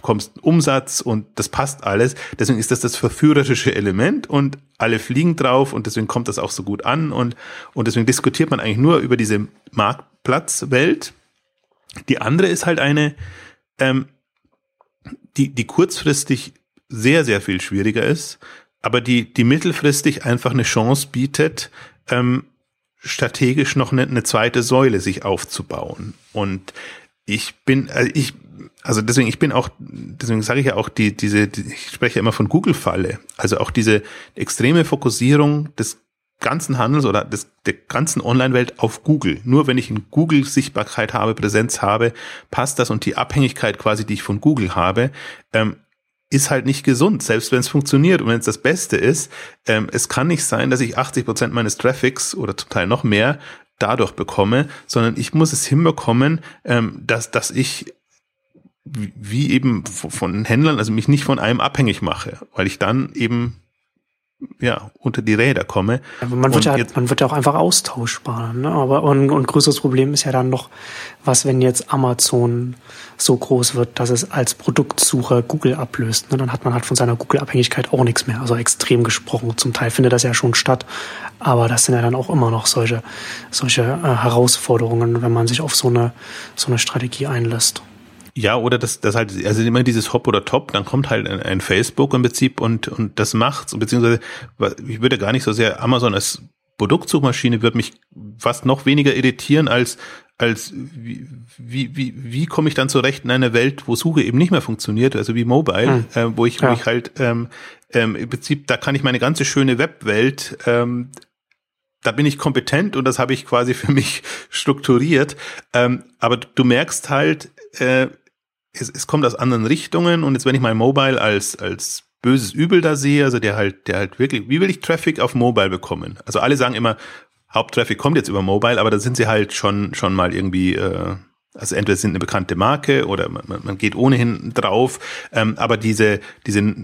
kommst Umsatz und das passt alles. Deswegen ist das das verführerische Element und alle fliegen drauf und deswegen kommt das auch so gut an und, und deswegen diskutiert man eigentlich nur über diese Marktplatzwelt. Die andere ist halt eine, ähm, die, die kurzfristig sehr, sehr viel schwieriger ist, aber die, die mittelfristig einfach eine Chance bietet, ähm, strategisch noch eine, eine zweite Säule sich aufzubauen. Und ich bin, also ich, also deswegen, ich bin auch, deswegen sage ich ja auch, die, diese, die, ich spreche ja immer von Google-Falle. Also auch diese extreme Fokussierung des ganzen Handels oder des, der ganzen Online-Welt auf Google. Nur wenn ich in Google Sichtbarkeit habe, Präsenz habe, passt das und die Abhängigkeit quasi, die ich von Google habe, ähm, ist halt nicht gesund, selbst wenn es funktioniert und wenn es das Beste ist. Ähm, es kann nicht sein, dass ich 80 Prozent meines Traffics oder zum Teil noch mehr dadurch bekomme, sondern ich muss es hinbekommen, ähm, dass, dass ich wie eben von Händlern, also mich nicht von einem abhängig mache, weil ich dann eben ja, unter die Räder komme. Ja, man, wird ja, man wird ja auch einfach austauschbar. Ne? Aber und, und größeres Problem ist ja dann noch, was wenn jetzt Amazon so groß wird, dass es als Produktsuche Google ablöst. Ne? Dann hat man halt von seiner Google-Abhängigkeit auch nichts mehr. Also extrem gesprochen. Zum Teil findet das ja schon statt. Aber das sind ja dann auch immer noch solche, solche äh, Herausforderungen, wenn man sich auf so eine, so eine Strategie einlässt. Ja, oder das, das halt, also immer dieses Hop oder Top, dann kommt halt ein, ein Facebook im Prinzip und, und das macht's, beziehungsweise ich würde gar nicht so sehr Amazon als Produktsuchmaschine würde mich fast noch weniger irritieren als als wie, wie, wie, wie komme ich dann zurecht in einer Welt, wo Suche eben nicht mehr funktioniert, also wie Mobile, hm. äh, wo ich, ja. wo ich halt ähm, ähm, im Prinzip, da kann ich meine ganze schöne Webwelt ähm, da bin ich kompetent und das habe ich quasi für mich strukturiert. Ähm, aber du merkst halt, äh, es, es kommt aus anderen Richtungen und jetzt, wenn ich mal Mobile als, als böses Übel da sehe, also der halt, der halt wirklich, wie will ich Traffic auf Mobile bekommen? Also alle sagen immer, Haupttraffic kommt jetzt über Mobile, aber da sind sie halt schon, schon mal irgendwie, äh, also entweder sind eine bekannte Marke oder man, man geht ohnehin drauf, ähm, aber diese, diese,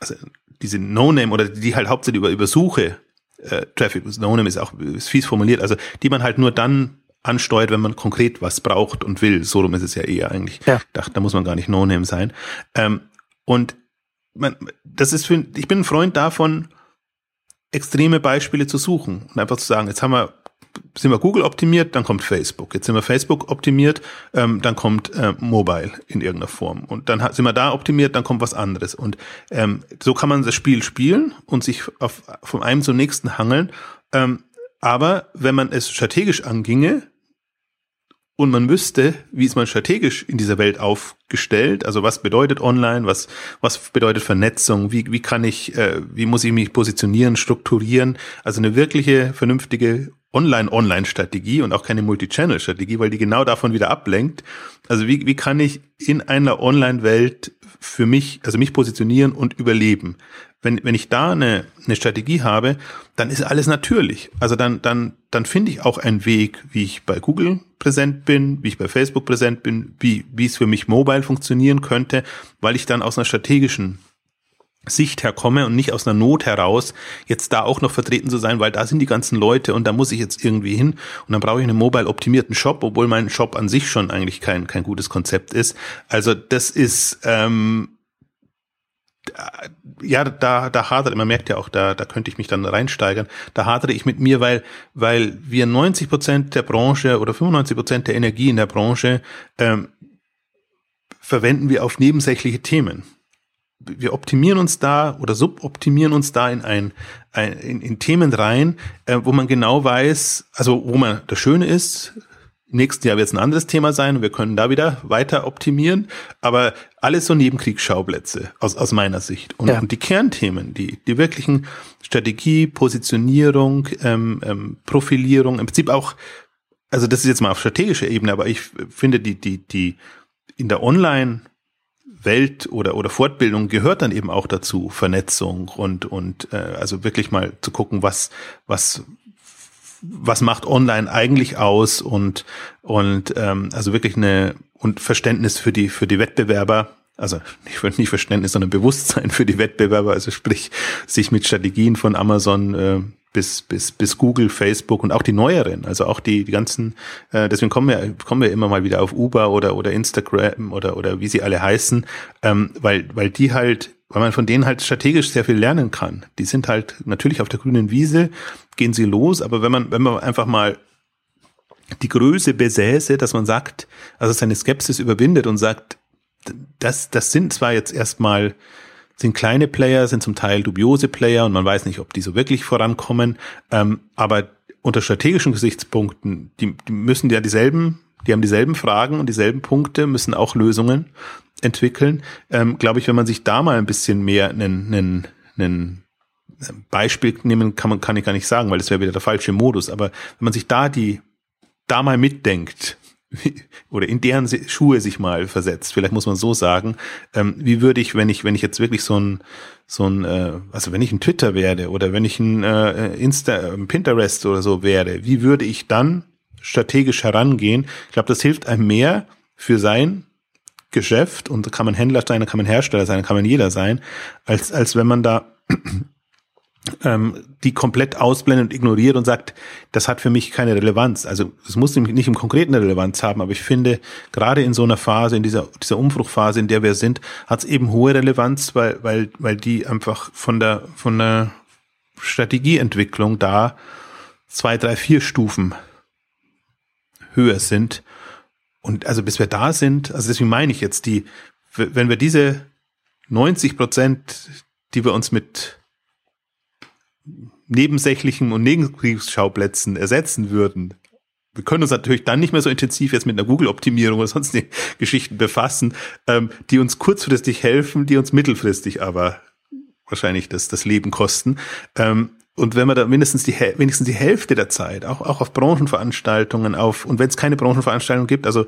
also diese No-Name oder die halt hauptsächlich über, über Suche äh, Traffic, No-Name ist auch ist fies formuliert, also die man halt nur dann ansteuert, wenn man konkret was braucht und will. So rum ist es ja eher eigentlich. Ja. Dachte, da muss man gar nicht No-Name sein. Ähm, und man, das ist für, ich bin ein Freund davon, extreme Beispiele zu suchen und einfach zu sagen, jetzt haben wir sind wir Google optimiert, dann kommt Facebook. Jetzt sind wir Facebook optimiert, ähm, dann kommt äh, Mobile in irgendeiner Form. Und dann sind wir da optimiert, dann kommt was anderes. Und ähm, so kann man das Spiel spielen und sich auf, von einem zum nächsten hangeln. Ähm, aber wenn man es strategisch anginge, und man wüsste, wie ist man strategisch in dieser Welt aufgestellt, also was bedeutet online, was, was bedeutet Vernetzung, wie, wie kann ich, äh, wie muss ich mich positionieren, strukturieren, also eine wirkliche, vernünftige Online-Online-Strategie und auch keine Multi-Channel-Strategie, weil die genau davon wieder ablenkt. Also wie, wie kann ich in einer Online-Welt für mich, also mich positionieren und überleben? Wenn, wenn ich da eine, eine Strategie habe, dann ist alles natürlich. Also dann, dann, dann finde ich auch einen Weg, wie ich bei Google präsent bin, wie ich bei Facebook präsent bin, wie, wie es für mich mobile funktionieren könnte, weil ich dann aus einer strategischen Sicht herkomme und nicht aus einer Not heraus, jetzt da auch noch vertreten zu sein, weil da sind die ganzen Leute und da muss ich jetzt irgendwie hin und dann brauche ich einen mobile optimierten Shop, obwohl mein Shop an sich schon eigentlich kein, kein gutes Konzept ist. Also das ist, ähm, ja, da, da hadere, man merkt ja auch, da, da könnte ich mich dann reinsteigern, da hadere ich mit mir, weil, weil wir 90 Prozent der Branche oder 95 Prozent der Energie in der Branche ähm, verwenden wir auf nebensächliche Themen wir optimieren uns da oder suboptimieren uns da in ein, ein in, in Themen rein, äh, wo man genau weiß, also wo man das Schöne ist, im nächsten Jahr wird es ein anderes Thema sein und wir können da wieder weiter optimieren, aber alles so Nebenkriegsschauplätze aus, aus meiner Sicht. Und, ja. und die Kernthemen, die, die wirklichen Strategie, Positionierung, ähm, ähm, Profilierung, im Prinzip auch, also das ist jetzt mal auf strategischer Ebene, aber ich finde die, die, die in der Online- Welt oder oder Fortbildung gehört dann eben auch dazu Vernetzung und und äh, also wirklich mal zu gucken was was was macht Online eigentlich aus und und ähm, also wirklich eine und Verständnis für die für die Wettbewerber also nicht, nicht Verständnis, sondern Bewusstsein für die Wettbewerber, also sprich, sich mit Strategien von Amazon äh, bis, bis, bis Google, Facebook und auch die neueren, also auch die, die ganzen, äh, deswegen kommen wir, kommen wir immer mal wieder auf Uber oder, oder Instagram oder, oder wie sie alle heißen, ähm, weil, weil die halt, weil man von denen halt strategisch sehr viel lernen kann. Die sind halt natürlich auf der grünen Wiese, gehen sie los, aber wenn man, wenn man einfach mal die Größe besäße, dass man sagt, also seine Skepsis überwindet und sagt, das, das sind zwar jetzt erstmal, sind kleine Player, sind zum Teil dubiose Player und man weiß nicht, ob die so wirklich vorankommen, ähm, aber unter strategischen Gesichtspunkten, die, die müssen ja dieselben, die haben dieselben Fragen und dieselben Punkte, müssen auch Lösungen entwickeln. Ähm, Glaube ich, wenn man sich da mal ein bisschen mehr einen, einen, Beispiel nehmen kann man kann ich gar nicht sagen, weil das wäre wieder der falsche Modus. Aber wenn man sich da die da mal mitdenkt, oder in deren Schuhe sich mal versetzt, vielleicht muss man so sagen, ähm, wie würde ich, wenn ich, wenn ich jetzt wirklich so ein, so ein, äh, also wenn ich ein Twitter werde oder wenn ich ein äh, Insta, ein Pinterest oder so werde, wie würde ich dann strategisch herangehen? Ich glaube, das hilft einem mehr für sein Geschäft und kann man Händler sein, kann man Hersteller sein, kann man jeder sein, als, als wenn man da ähm, die komplett ausblendet und ignoriert und sagt, das hat für mich keine Relevanz. Also es muss nicht im Konkreten Relevanz haben, aber ich finde, gerade in so einer Phase, in dieser, dieser Umbruchphase, in der wir sind, hat es eben hohe Relevanz, weil, weil, weil die einfach von der, von der Strategieentwicklung da zwei, drei, vier Stufen höher sind. Und also bis wir da sind, also deswegen meine ich jetzt die, wenn wir diese 90 Prozent, die wir uns mit nebensächlichen und Nebenkriegsschauplätzen ersetzen würden. Wir können uns natürlich dann nicht mehr so intensiv jetzt mit einer Google-Optimierung oder sonst Geschichten befassen, ähm, die uns kurzfristig helfen, die uns mittelfristig aber wahrscheinlich das, das Leben kosten. Ähm, und wenn man da mindestens die, wenigstens die Hälfte der Zeit, auch, auch auf Branchenveranstaltungen, auf, und wenn es keine Branchenveranstaltung gibt, also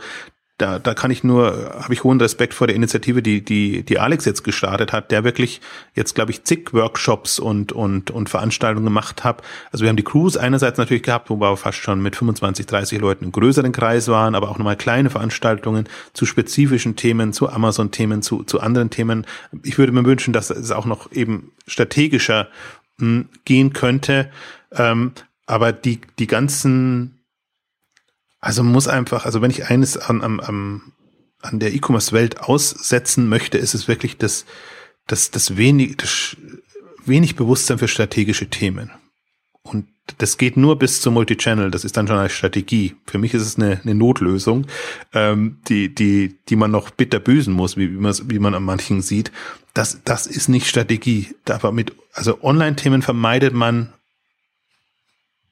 da, da kann ich nur, habe ich hohen Respekt vor der Initiative, die, die, die Alex jetzt gestartet hat, der wirklich jetzt, glaube ich, zig Workshops und, und, und Veranstaltungen gemacht hat. Also wir haben die Cruise einerseits natürlich gehabt, wo wir fast schon mit 25, 30 Leuten im größeren Kreis waren, aber auch nochmal kleine Veranstaltungen zu spezifischen Themen, zu Amazon-Themen, zu, zu anderen Themen. Ich würde mir wünschen, dass es auch noch eben strategischer mh, hm, gehen könnte. Ähm, aber die, die ganzen also muss einfach, also wenn ich eines an, an, an der E-Commerce-Welt aussetzen möchte, ist es wirklich das, das, das wenig, das wenig Bewusstsein für strategische Themen. Und das geht nur bis zum Multichannel. Das ist dann schon eine Strategie. Für mich ist es eine, eine Notlösung, ähm, die, die, die man noch bitter büßen muss, wie, wie, man, wie man an manchen sieht. Das, das ist nicht Strategie. Aber mit, also Online-Themen vermeidet man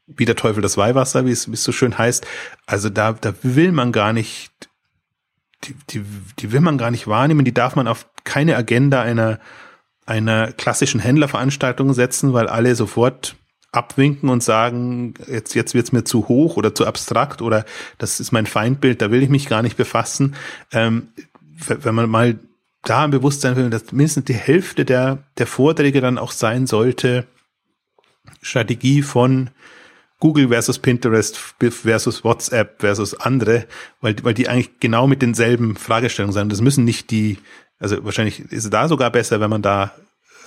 wie der Teufel das Weihwasser, wie es, wie es so schön heißt. Also da, da will man gar nicht, die, die, die will man gar nicht wahrnehmen, die darf man auf keine Agenda einer, einer klassischen Händlerveranstaltung setzen, weil alle sofort abwinken und sagen, jetzt, jetzt wird's mir zu hoch oder zu abstrakt oder das ist mein Feindbild, da will ich mich gar nicht befassen. Ähm, wenn man mal da im Bewusstsein will, dass mindestens die Hälfte der, der Vorträge dann auch sein sollte, Strategie von Google versus Pinterest versus WhatsApp versus andere, weil, weil die eigentlich genau mit denselben Fragestellungen sind. Das müssen nicht die, also wahrscheinlich ist es da sogar besser, wenn man da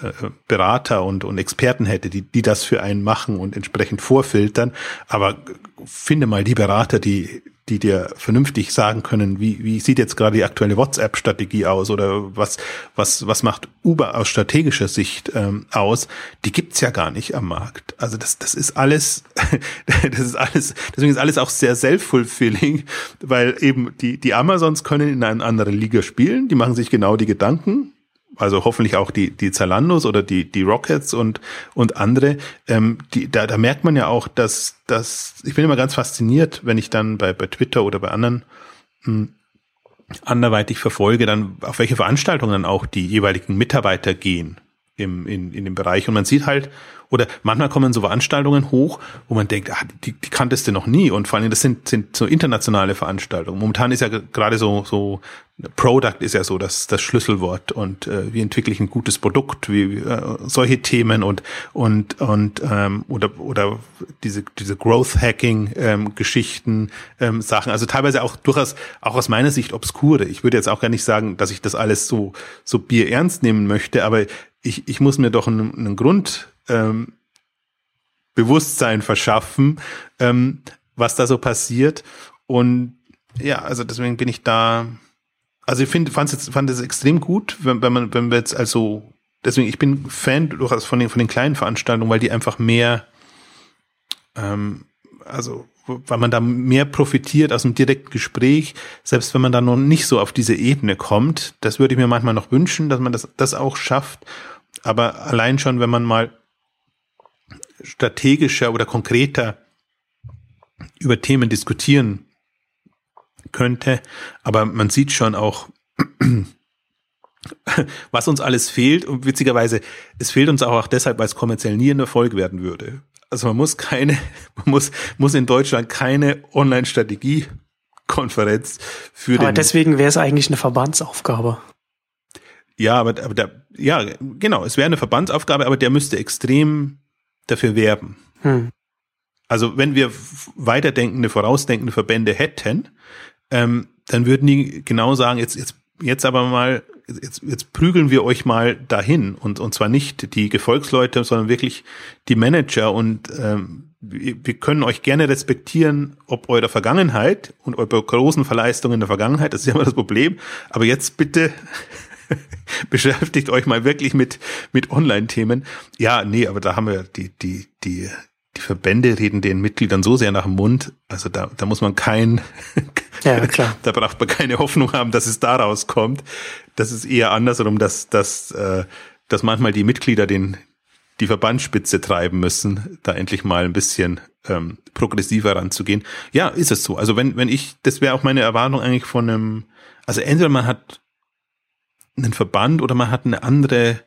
äh, Berater und, und Experten hätte, die, die das für einen machen und entsprechend vorfiltern. Aber finde mal die Berater, die die dir vernünftig sagen können, wie, wie sieht jetzt gerade die aktuelle WhatsApp-Strategie aus oder was, was, was macht Uber aus strategischer Sicht ähm, aus, die gibt's ja gar nicht am Markt. Also das, das ist alles, das ist alles, deswegen ist alles auch sehr self-fulfilling, weil eben die, die Amazons können in einer anderen Liga spielen, die machen sich genau die Gedanken, also hoffentlich auch die, die Zalandos oder die, die Rockets und, und andere, ähm, die, da, da merkt man ja auch, dass, dass, ich bin immer ganz fasziniert, wenn ich dann bei, bei Twitter oder bei anderen mh, hm, anderweitig verfolge, dann auf welche Veranstaltungen auch die jeweiligen Mitarbeiter gehen. Im, in, in dem Bereich. Und man sieht halt, oder manchmal kommen so Veranstaltungen hoch, wo man denkt, ah, die, die kanntest du noch nie. Und vor allem, das sind, sind so internationale Veranstaltungen. Momentan ist ja gerade so, so Product ist ja so das, das Schlüsselwort und äh, wie entwickle ich ein gutes Produkt, wie äh, solche Themen und und und ähm, oder oder diese diese Growth Hacking ähm, Geschichten ähm, Sachen, also teilweise auch durchaus auch aus meiner Sicht obskure. Ich würde jetzt auch gar nicht sagen, dass ich das alles so so Bier ernst nehmen möchte, aber ich ich muss mir doch einen, einen Grund ähm, verschaffen, ähm, was da so passiert und ja, also deswegen bin ich da also ich finde, fand es fand es extrem gut, wenn, wenn man, wenn wir jetzt also, deswegen, ich bin Fan durchaus von den, von den kleinen Veranstaltungen, weil die einfach mehr, ähm, also, weil man da mehr profitiert aus dem direkten Gespräch, selbst wenn man da noch nicht so auf diese Ebene kommt. Das würde ich mir manchmal noch wünschen, dass man das, das auch schafft. Aber allein schon, wenn man mal strategischer oder konkreter über Themen diskutieren könnte. Aber man sieht schon auch, was uns alles fehlt. Und witzigerweise, es fehlt uns auch deshalb, weil es kommerziell nie ein Erfolg werden würde. Also man muss keine, man muss, muss in Deutschland keine Online-Strategie-Konferenz für aber deswegen wäre es eigentlich eine Verbandsaufgabe. Ja, aber, aber der, ja, genau, es wäre eine Verbandsaufgabe, aber der müsste extrem dafür werben. Hm. Also wenn wir weiterdenkende, vorausdenkende Verbände hätten, ähm, dann würden die genau sagen, jetzt, jetzt, jetzt aber mal, jetzt, jetzt prügeln wir euch mal dahin und, und zwar nicht die Gefolgsleute, sondern wirklich die Manager und ähm, wir können euch gerne respektieren, ob eurer Vergangenheit und eure großen Verleistungen in der Vergangenheit, das ist ja immer das Problem, aber jetzt bitte beschäftigt euch mal wirklich mit, mit Online-Themen. Ja, nee, aber da haben wir die, die, die, die Verbände reden den Mitgliedern so sehr nach dem Mund, also da, da muss man kein, ja, klar. da braucht man keine Hoffnung haben, dass es daraus kommt. Das ist eher andersrum, dass, dass, äh, dass manchmal die Mitglieder den, die Verbandsspitze treiben müssen, da endlich mal ein bisschen ähm, progressiver ranzugehen. Ja, ist es so. Also wenn, wenn ich, das wäre auch meine Erwartung eigentlich von einem, also entweder man hat einen Verband oder man hat eine andere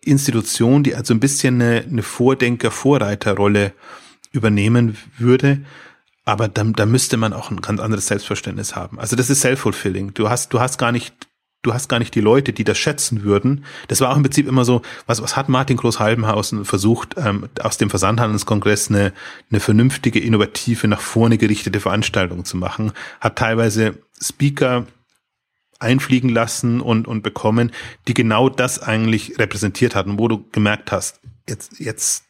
Institution, die also ein bisschen eine, eine Vordenker-Vorreiterrolle übernehmen würde. Aber da, da müsste man auch ein ganz anderes Selbstverständnis haben. Also das ist self-fulfilling. Du hast, du hast gar nicht, du hast gar nicht die Leute, die das schätzen würden. Das war auch im Prinzip immer so, was, was hat Martin Groß-Halbenhausen versucht, ähm, aus dem Versandhandelskongress eine, eine vernünftige, innovative, nach vorne gerichtete Veranstaltung zu machen. Hat teilweise Speaker einfliegen lassen und, und bekommen, die genau das eigentlich repräsentiert hatten, wo du gemerkt hast, jetzt, jetzt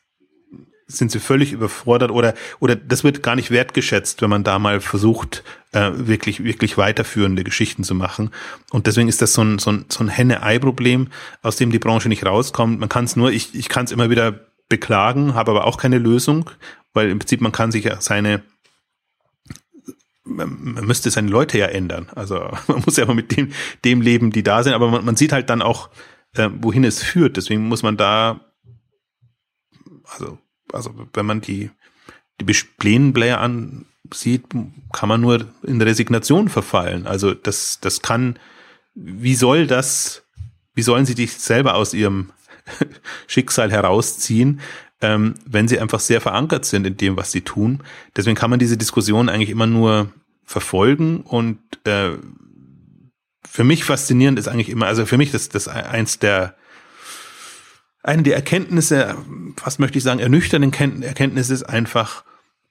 sind sie völlig überfordert oder, oder das wird gar nicht wertgeschätzt, wenn man da mal versucht, äh, wirklich, wirklich weiterführende Geschichten zu machen. Und deswegen ist das so ein, so ein, so ein Henne-Ei-Problem, aus dem die Branche nicht rauskommt. Man kann es nur, ich, ich kann es immer wieder beklagen, habe aber auch keine Lösung, weil im Prinzip man kann sich ja seine man müsste seine Leute ja ändern. Also man muss ja mal mit dem, dem leben, die da sind, aber man, man sieht halt dann auch, äh, wohin es führt. Deswegen muss man da, also, also wenn man die, die Plänen-Player ansieht, kann man nur in Resignation verfallen. Also das, das kann, wie soll das, wie sollen sie dich selber aus ihrem Schicksal herausziehen, ähm, wenn sie einfach sehr verankert sind in dem, was sie tun. Deswegen kann man diese Diskussion eigentlich immer nur verfolgen und äh, für mich faszinierend ist eigentlich immer, also für mich das das eins der eine der Erkenntnisse, fast möchte ich sagen, ernüchternden Erkenntnisse ist einfach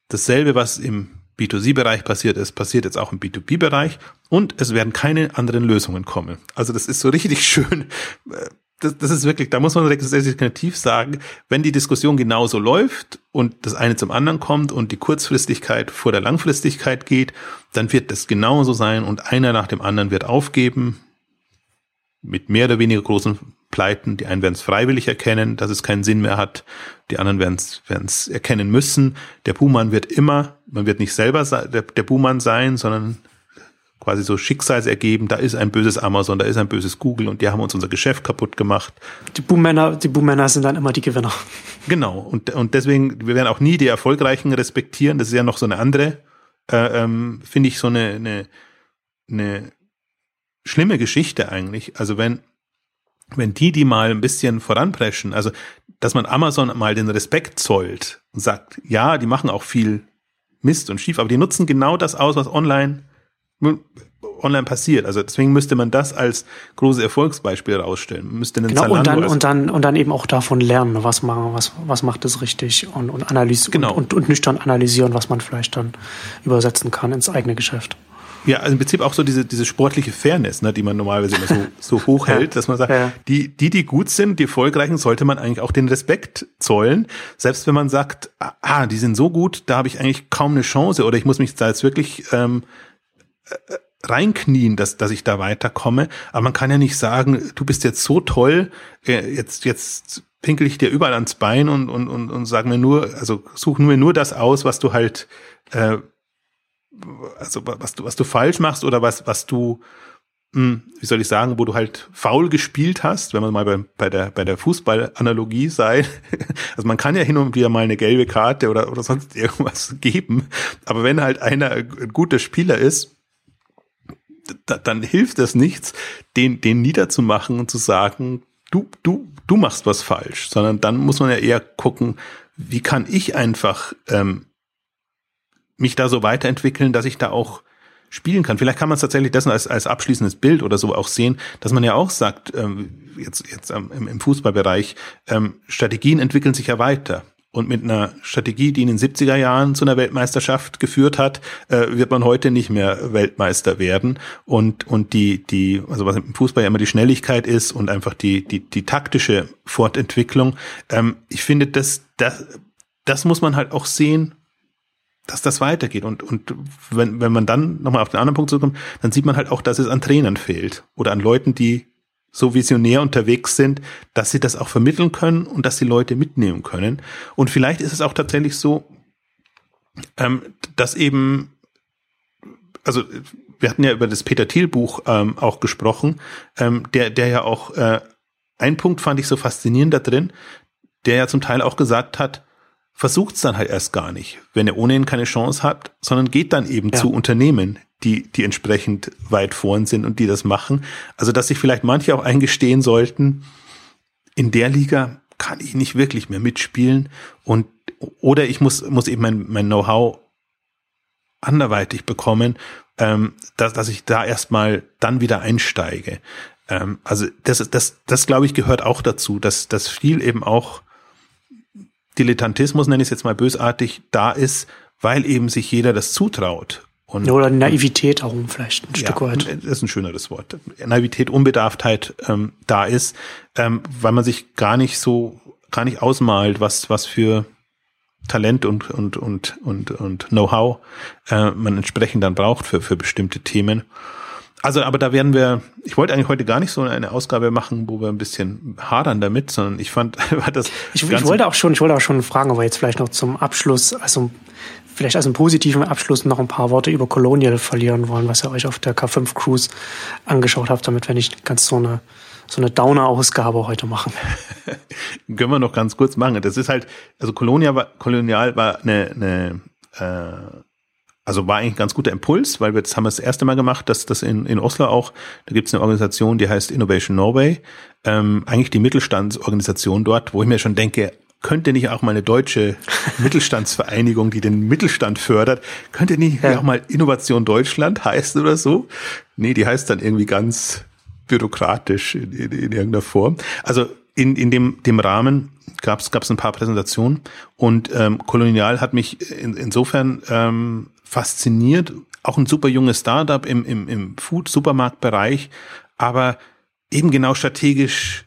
dasselbe, was im B2C-Bereich passiert ist, passiert jetzt auch im B2B-Bereich und es werden keine anderen Lösungen kommen. Also das ist so richtig schön äh, das, das ist wirklich, da muss man resignativ sagen, wenn die Diskussion genauso läuft und das eine zum anderen kommt und die Kurzfristigkeit vor der Langfristigkeit geht, dann wird das genauso sein und einer nach dem anderen wird aufgeben mit mehr oder weniger großen Pleiten. Die einen werden es freiwillig erkennen, dass es keinen Sinn mehr hat. Die anderen werden es erkennen müssen. Der Buhmann wird immer, man wird nicht selber der, der Buhmann sein, sondern quasi so Schicksalsergeben, da ist ein böses Amazon, da ist ein böses Google und die haben uns unser Geschäft kaputt gemacht. Die Buhmänner, die Buhmänner sind dann immer die Gewinner. Genau. Und, und deswegen, wir werden auch nie die Erfolgreichen respektieren. Das ist ja noch so eine andere, äh, ähm, finde ich, so eine, eine, eine schlimme Geschichte eigentlich. Also wenn, wenn die die mal ein bisschen voranpreschen, also dass man Amazon mal den Respekt zollt und sagt, ja, die machen auch viel Mist und schief, aber die nutzen genau das aus, was online online passiert. Also deswegen müsste man das als große Erfolgsbeispiel herausstellen. Man müsste einen genau, und dann, und dann, und dann eben auch davon lernen, was machen, was, was macht es richtig und, und analysieren genau. und, und, und nüchtern analysieren, was man vielleicht dann übersetzen kann ins eigene Geschäft. Ja, also im Prinzip auch so diese, diese sportliche Fairness, ne, die man normalerweise immer so, so hoch hält, dass man sagt, ja. die, die, die gut sind, die erfolgreichen, sollte man eigentlich auch den Respekt zollen. Selbst wenn man sagt, ah, die sind so gut, da habe ich eigentlich kaum eine Chance oder ich muss mich da jetzt wirklich ähm, äh, reinknien, dass, dass ich da weiterkomme. Aber man kann ja nicht sagen, du bist jetzt so toll, äh, jetzt, jetzt pinkel ich dir überall ans Bein und, und, und, und sag mir nur, also such mir nur das aus, was du halt äh, also was du, was du falsch machst oder was, was du, hm, wie soll ich sagen, wo du halt faul gespielt hast, wenn man mal bei, bei der, bei der Fußballanalogie sei. Also man kann ja hin und wieder mal eine gelbe Karte oder, oder sonst irgendwas geben. Aber wenn halt einer ein guter Spieler ist, dann hilft das nichts, den, den niederzumachen und zu sagen, du, du, du machst was falsch, sondern dann muss man ja eher gucken, wie kann ich einfach ähm, mich da so weiterentwickeln, dass ich da auch spielen kann. Vielleicht kann man es tatsächlich dessen als, als abschließendes Bild oder so auch sehen, dass man ja auch sagt, ähm, jetzt, jetzt ähm, im, im Fußballbereich, ähm, Strategien entwickeln sich ja weiter. Und mit einer Strategie, die in den 70er Jahren zu einer Weltmeisterschaft geführt hat, äh, wird man heute nicht mehr Weltmeister werden. Und, und die, die, also was im Fußball ja immer die Schnelligkeit ist und einfach die, die, die taktische Fortentwicklung. Ähm, ich finde, das, das, das muss man halt auch sehen dass das weitergeht. Und, und wenn, wenn man dann nochmal auf den anderen Punkt zurückkommt, dann sieht man halt auch, dass es an Trainern fehlt oder an Leuten, die so visionär unterwegs sind, dass sie das auch vermitteln können und dass sie Leute mitnehmen können. Und vielleicht ist es auch tatsächlich so, ähm, dass eben, also wir hatten ja über das Peter Thiel Buch ähm, auch gesprochen, ähm, der, der ja auch, äh, ein Punkt fand ich so faszinierend da drin, der ja zum Teil auch gesagt hat, versucht es dann halt erst gar nicht, wenn ihr ohnehin keine Chance habt, sondern geht dann eben ja. zu Unternehmen, die, die entsprechend weit vorn sind und die das machen. Also, dass sich vielleicht manche auch eingestehen sollten, in der Liga kann ich nicht wirklich mehr mitspielen und oder ich muss, muss eben mein, mein Know-how anderweitig bekommen, ähm, dass, dass ich da erstmal dann wieder einsteige. Ähm, also das, das, das glaube ich gehört auch dazu, dass, dass viel eben auch Dilettantismus, nenne ich es jetzt mal bösartig, da ist, weil eben sich jeder das zutraut. Und, Oder Naivität auch vielleicht ein Stück ja, weit. Das ist ein schöneres Wort. Naivität, Unbedarftheit ähm, da ist, ähm, weil man sich gar nicht so, gar nicht ausmalt, was, was für Talent und, und, und, und, und Know-how äh, man entsprechend dann braucht für, für bestimmte Themen. Also, aber da werden wir, ich wollte eigentlich heute gar nicht so eine Ausgabe machen, wo wir ein bisschen hadern damit, sondern ich fand, war das. Ich, ich wollte auch schon, ich wollte auch schon fragen, aber jetzt vielleicht noch zum Abschluss, also vielleicht als einen positiven Abschluss noch ein paar Worte über Colonial verlieren wollen, was ihr euch auf der K5 Cruise angeschaut habt, damit wir nicht ganz so eine, so eine Downer-Ausgabe heute machen. Können wir noch ganz kurz machen. Das ist halt, also Colonial war, Kolonial war eine, eine äh, also war eigentlich ein ganz guter Impuls, weil wir das haben wir das erste Mal gemacht, dass das in, in Oslo auch, da gibt es eine Organisation, die heißt Innovation Norway, ähm, eigentlich die Mittelstandsorganisation dort, wo ich mir schon denke, könnte nicht auch mal eine deutsche Mittelstandsvereinigung, die den Mittelstand fördert, könnte nicht ja. auch mal Innovation Deutschland heißen oder so? Nee, die heißt dann irgendwie ganz bürokratisch in, in, in irgendeiner Form. Also in, in dem, dem Rahmen gab es ein paar Präsentationen und ähm, Kolonial hat mich in, insofern ähm, fasziniert. Auch ein super junges Startup im, im, im Food-Supermarktbereich, aber eben genau strategisch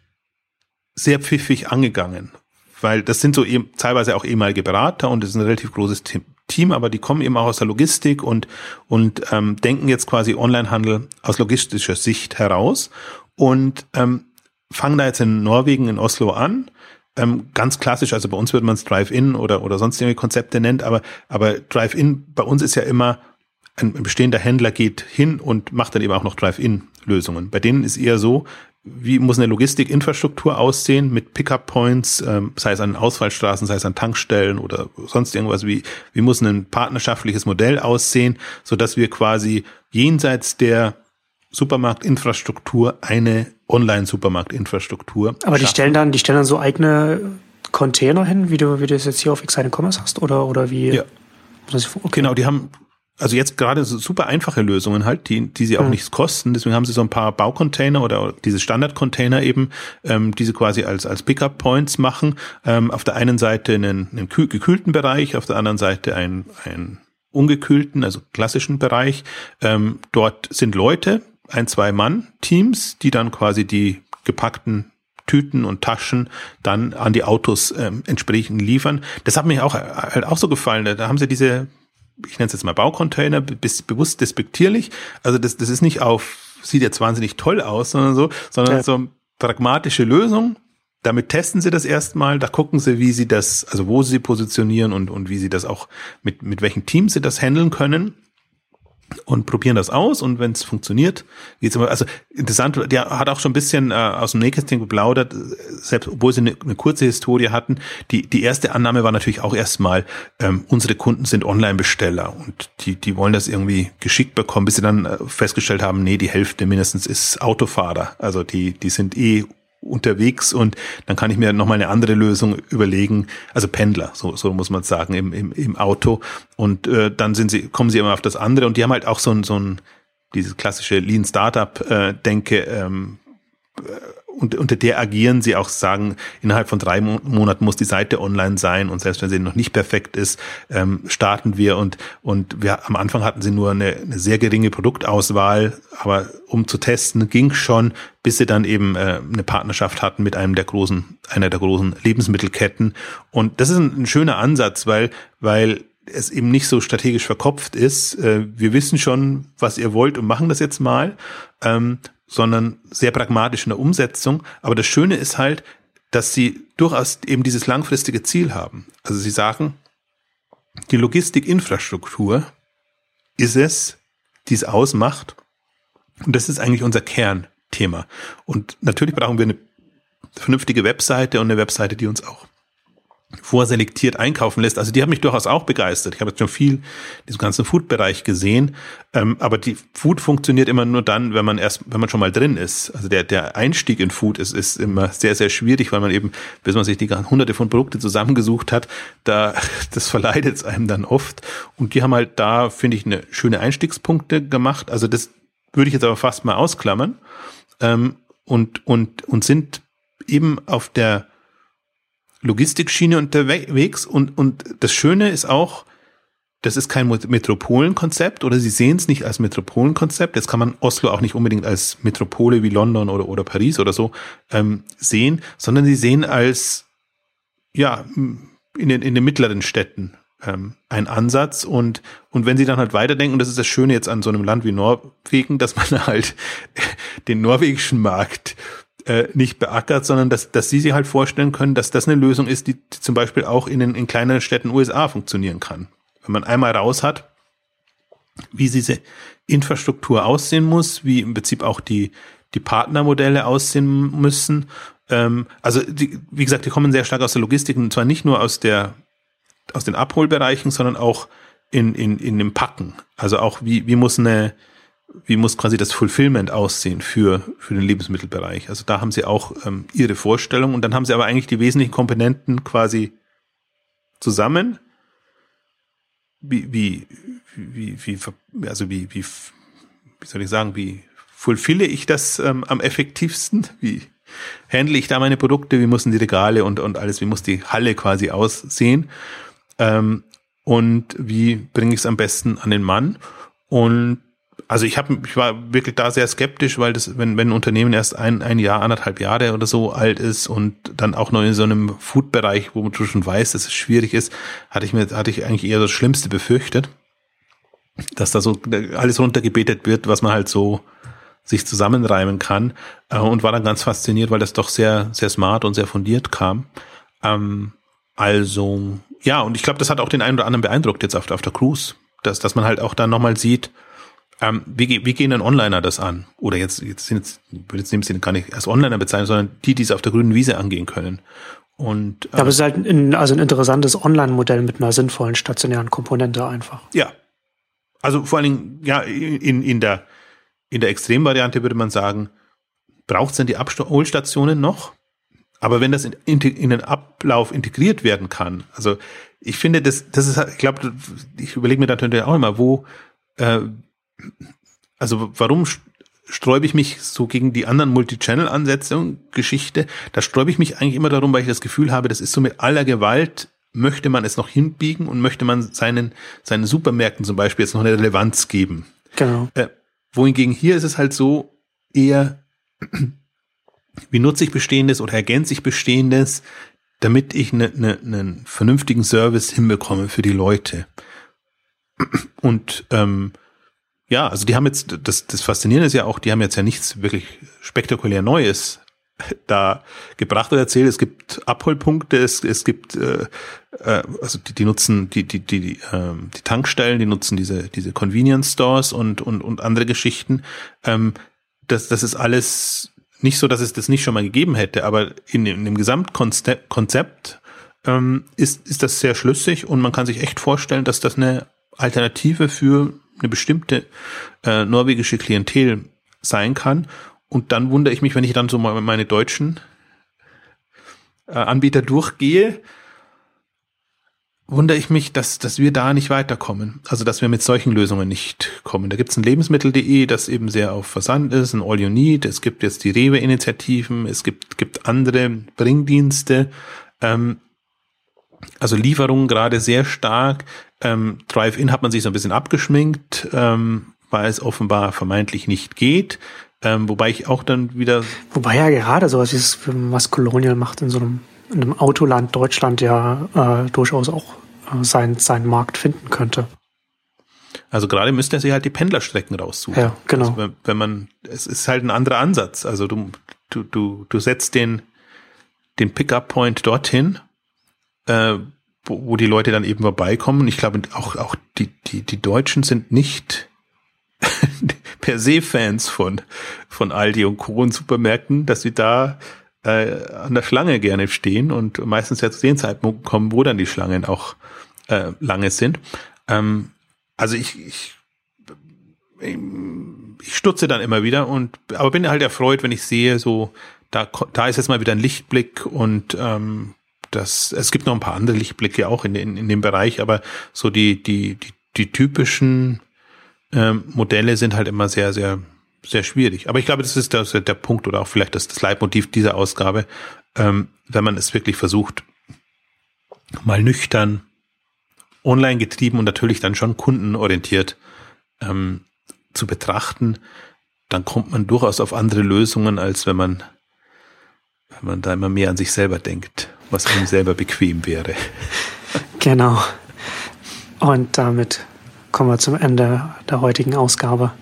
sehr pfiffig angegangen. Weil das sind so eben teilweise auch ehemalige Berater und es ist ein relativ großes Team, aber die kommen eben auch aus der Logistik und, und ähm, denken jetzt quasi Onlinehandel aus logistischer Sicht heraus und ähm, fangen da jetzt in Norwegen, in Oslo an ähm, ganz klassisch, also bei uns würde man es Drive-In oder, oder sonst irgendwie Konzepte nennt, aber, aber Drive-In bei uns ist ja immer, ein bestehender Händler geht hin und macht dann eben auch noch Drive-In-Lösungen. Bei denen ist eher so, wie muss eine Logistikinfrastruktur aussehen mit Pickup-Points, ähm, sei es an Ausfallstraßen, sei es an Tankstellen oder sonst irgendwas, wie, wie muss ein partnerschaftliches Modell aussehen, so dass wir quasi jenseits der Supermarktinfrastruktur eine Online-Supermarkt-Infrastruktur. Aber die stellen dann, die stellen dann so eigene Container hin, wie du, wie du es jetzt hier auf Exciting Commerce hast, oder, oder wie? Ja. Okay. Genau, die haben also jetzt gerade so super einfache Lösungen halt, die, die sie auch mhm. nichts kosten. Deswegen haben sie so ein paar Baucontainer oder diese Standardcontainer eben, ähm, die sie quasi als, als Pickup-Points machen. Ähm, auf der einen Seite einen, einen gekühlten Bereich, auf der anderen Seite einen, einen ungekühlten, also klassischen Bereich. Ähm, dort sind Leute, ein, zwei Mann-Teams, die dann quasi die gepackten Tüten und Taschen dann an die Autos ähm, entsprechend liefern. Das hat mir auch halt auch so gefallen. Da haben sie diese ich nenne es jetzt mal Baucontainer, bis, bewusst despektierlich. Also das, das ist nicht auf, sieht jetzt wahnsinnig toll aus, sondern so, sondern ja. so pragmatische Lösung. Damit testen sie das erstmal, da gucken sie, wie sie das, also wo sie positionieren und, und wie sie das auch, mit, mit welchen Teams sie das handeln können und probieren das aus und wenn es funktioniert, geht's immer. Also interessant, der hat auch schon ein bisschen äh, aus dem Nähkästchen geplaudert, selbst obwohl sie eine, eine, kurze Historie hatten. Die die erste Annahme war natürlich auch erstmal, ähm, unsere Kunden sind Online-Besteller und die die wollen das irgendwie geschickt bekommen, bis sie dann äh, festgestellt haben, nee, die Hälfte mindestens ist Autofahrer, also die die sind eh unterwegs und dann kann ich mir nochmal eine andere Lösung überlegen, also Pendler, so, so muss man sagen, im, im, im Auto. Und äh, dann sind sie, kommen sie immer auf das andere und die haben halt auch so ein, so ein dieses klassische Lean Startup äh, Denke ähm, und unter der agieren sie auch sagen, innerhalb von drei Monaten muss die Seite online sein und selbst wenn sie noch nicht perfekt ist, ähm, starten wir und und wir am Anfang hatten sie nur eine, eine sehr geringe Produktauswahl, aber um zu testen ging schon, bis sie dann eben äh, eine Partnerschaft hatten mit einem der großen, einer der großen Lebensmittelketten und das ist ein, ein schöner Ansatz, weil weil es eben nicht so strategisch verkopft ist. Äh, wir wissen schon, was ihr wollt und machen das jetzt mal. Sondern sehr pragmatisch in der Umsetzung. Aber das Schöne ist halt, dass sie durchaus eben dieses langfristige Ziel haben. Also sie sagen, die Logistikinfrastruktur ist es, die es ausmacht. Und das ist eigentlich unser Kernthema. Und natürlich brauchen wir eine vernünftige Webseite und eine Webseite, die uns auch vorselektiert einkaufen lässt. Also die haben mich durchaus auch begeistert. Ich habe jetzt schon viel diesen ganzen Food-Bereich gesehen, ähm, aber die Food funktioniert immer nur dann, wenn man erst, wenn man schon mal drin ist. Also der der Einstieg in Food ist ist immer sehr sehr schwierig, weil man eben, bis man sich die hunderte von Produkte zusammengesucht hat, da das verleidet es einem dann oft. Und die haben halt da finde ich eine schöne Einstiegspunkte gemacht. Also das würde ich jetzt aber fast mal ausklammern ähm, und und und sind eben auf der Logistikschiene unterwegs und, und das Schöne ist auch, das ist kein Metropolenkonzept oder sie sehen es nicht als Metropolenkonzept. Jetzt kann man Oslo auch nicht unbedingt als Metropole wie London oder, oder Paris oder so ähm, sehen, sondern sie sehen als ja in den, in den mittleren Städten ähm, ein Ansatz und und wenn sie dann halt weiterdenken, und das ist das Schöne jetzt an so einem Land wie Norwegen, dass man halt den norwegischen Markt äh, nicht beackert, sondern dass, dass sie sich halt vorstellen können, dass das eine Lösung ist, die, die zum Beispiel auch in den in kleineren Städten USA funktionieren kann. Wenn man einmal raus hat, wie diese Infrastruktur aussehen muss, wie im Prinzip auch die, die Partnermodelle aussehen müssen. Ähm, also die, wie gesagt, die kommen sehr stark aus der Logistik und zwar nicht nur aus der aus den Abholbereichen, sondern auch in, in, in dem Packen. Also auch wie, wie muss eine wie muss quasi das Fulfillment aussehen für, für den Lebensmittelbereich. Also da haben sie auch ähm, ihre Vorstellung und dann haben sie aber eigentlich die wesentlichen Komponenten quasi zusammen. Wie, wie, wie, wie, also wie, wie, wie soll ich sagen, wie fulfille ich das ähm, am effektivsten? Wie handle ich da meine Produkte? Wie müssen die Regale und, und alles, wie muss die Halle quasi aussehen? Ähm, und wie bringe ich es am besten an den Mann? Und also ich habe, ich war wirklich da sehr skeptisch, weil das, wenn, wenn ein Unternehmen erst ein, ein Jahr, anderthalb Jahre oder so alt ist und dann auch noch in so einem Food-Bereich, wo man schon weiß, dass es schwierig ist, hatte ich mir, hatte ich eigentlich eher das Schlimmste befürchtet, dass da so alles runtergebetet wird, was man halt so sich zusammenreimen kann äh, und war dann ganz fasziniert, weil das doch sehr, sehr smart und sehr fundiert kam. Ähm, also, ja, und ich glaube, das hat auch den einen oder anderen beeindruckt jetzt auf, auf der Cruise, dass, dass man halt auch dann nochmal sieht, ähm, wie, wie gehen denn Onliner das an? Oder jetzt, jetzt sind jetzt, ich will jetzt in dem Sinne gar nicht als Onliner bezeichnen, sondern die, die es auf der grünen Wiese angehen können. Und, äh, Aber es ist halt ein, also ein interessantes Online-Modell mit einer sinnvollen stationären Komponente einfach. Ja. Also vor allen Dingen, ja, in, in der, in der Extremvariante würde man sagen, braucht es denn die Abholstationen noch? Aber wenn das in, in, in, den Ablauf integriert werden kann, also ich finde, das, das ist, ich glaube, ich überlege mir natürlich auch immer, wo, äh, also warum sträube ich mich so gegen die anderen Multi-Channel-Ansätze und Geschichte? Da sträube ich mich eigentlich immer darum, weil ich das Gefühl habe, das ist so mit aller Gewalt möchte man es noch hinbiegen und möchte man seinen, seinen Supermärkten zum Beispiel jetzt noch eine Relevanz geben. Genau. Äh, wohingegen hier ist es halt so eher, wie nutze ich Bestehendes oder ergänze ich Bestehendes, damit ich ne, ne, einen vernünftigen Service hinbekomme für die Leute. Und ähm, ja, also die haben jetzt, das, das Faszinierende ist ja auch, die haben jetzt ja nichts wirklich spektakulär Neues da gebracht oder erzählt. Es gibt Abholpunkte, es, es gibt äh, äh, also die, die nutzen die die die die, ähm, die Tankstellen, die nutzen diese diese Convenience Stores und und und andere Geschichten. Ähm, das das ist alles nicht so, dass es das nicht schon mal gegeben hätte, aber in, in dem Gesamtkonzept ähm, ist ist das sehr schlüssig und man kann sich echt vorstellen, dass das eine Alternative für eine bestimmte äh, norwegische Klientel sein kann und dann wundere ich mich, wenn ich dann so mal meine deutschen äh, Anbieter durchgehe, wundere ich mich, dass, dass wir da nicht weiterkommen. Also, dass wir mit solchen Lösungen nicht kommen. Da gibt es ein Lebensmittel.de, das eben sehr auf Versand ist, ein All You Need. Es gibt jetzt die Rewe-Initiativen. Es gibt, gibt andere Bringdienste. Ähm, also Lieferungen gerade sehr stark. Ähm, Drive-In hat man sich so ein bisschen abgeschminkt, ähm, weil es offenbar vermeintlich nicht geht. Ähm, wobei ich auch dann wieder. Wobei ja gerade sowas, dieses, was Colonial macht in so einem, in einem Autoland Deutschland ja äh, durchaus auch äh, seinen, seinen Markt finden könnte. Also gerade müsste er sich halt die Pendlerstrecken raussuchen. Ja, genau. Also wenn, wenn man, es ist halt ein anderer Ansatz. Also du, du, du, du setzt den, den Pickup-Point dorthin, äh, wo, wo die Leute dann eben vorbeikommen. Ich glaube, auch, auch die, die, die Deutschen sind nicht per se Fans von, von Aldi und Co. und Supermärkten, dass sie da äh, an der Schlange gerne stehen und meistens ja zu den Zeitpunkten kommen, wo dann die Schlangen auch äh, lange sind. Ähm, also ich, ich, ich stutze dann immer wieder und aber bin halt erfreut, wenn ich sehe, so da, da ist jetzt mal wieder ein Lichtblick und ähm, das, es gibt noch ein paar andere Lichtblicke auch in, in, in dem Bereich, aber so die, die, die, die typischen ähm, Modelle sind halt immer sehr, sehr, sehr schwierig. Aber ich glaube, das ist der, der Punkt oder auch vielleicht das, das Leitmotiv dieser Ausgabe, ähm, wenn man es wirklich versucht, mal nüchtern, online getrieben und natürlich dann schon kundenorientiert ähm, zu betrachten, dann kommt man durchaus auf andere Lösungen, als wenn man, wenn man da immer mehr an sich selber denkt, was einem selber bequem wäre. Genau. Und damit kommen wir zum Ende der heutigen Ausgabe.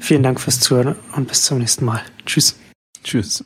Vielen Dank fürs Zuhören und bis zum nächsten Mal. Tschüss. Tschüss.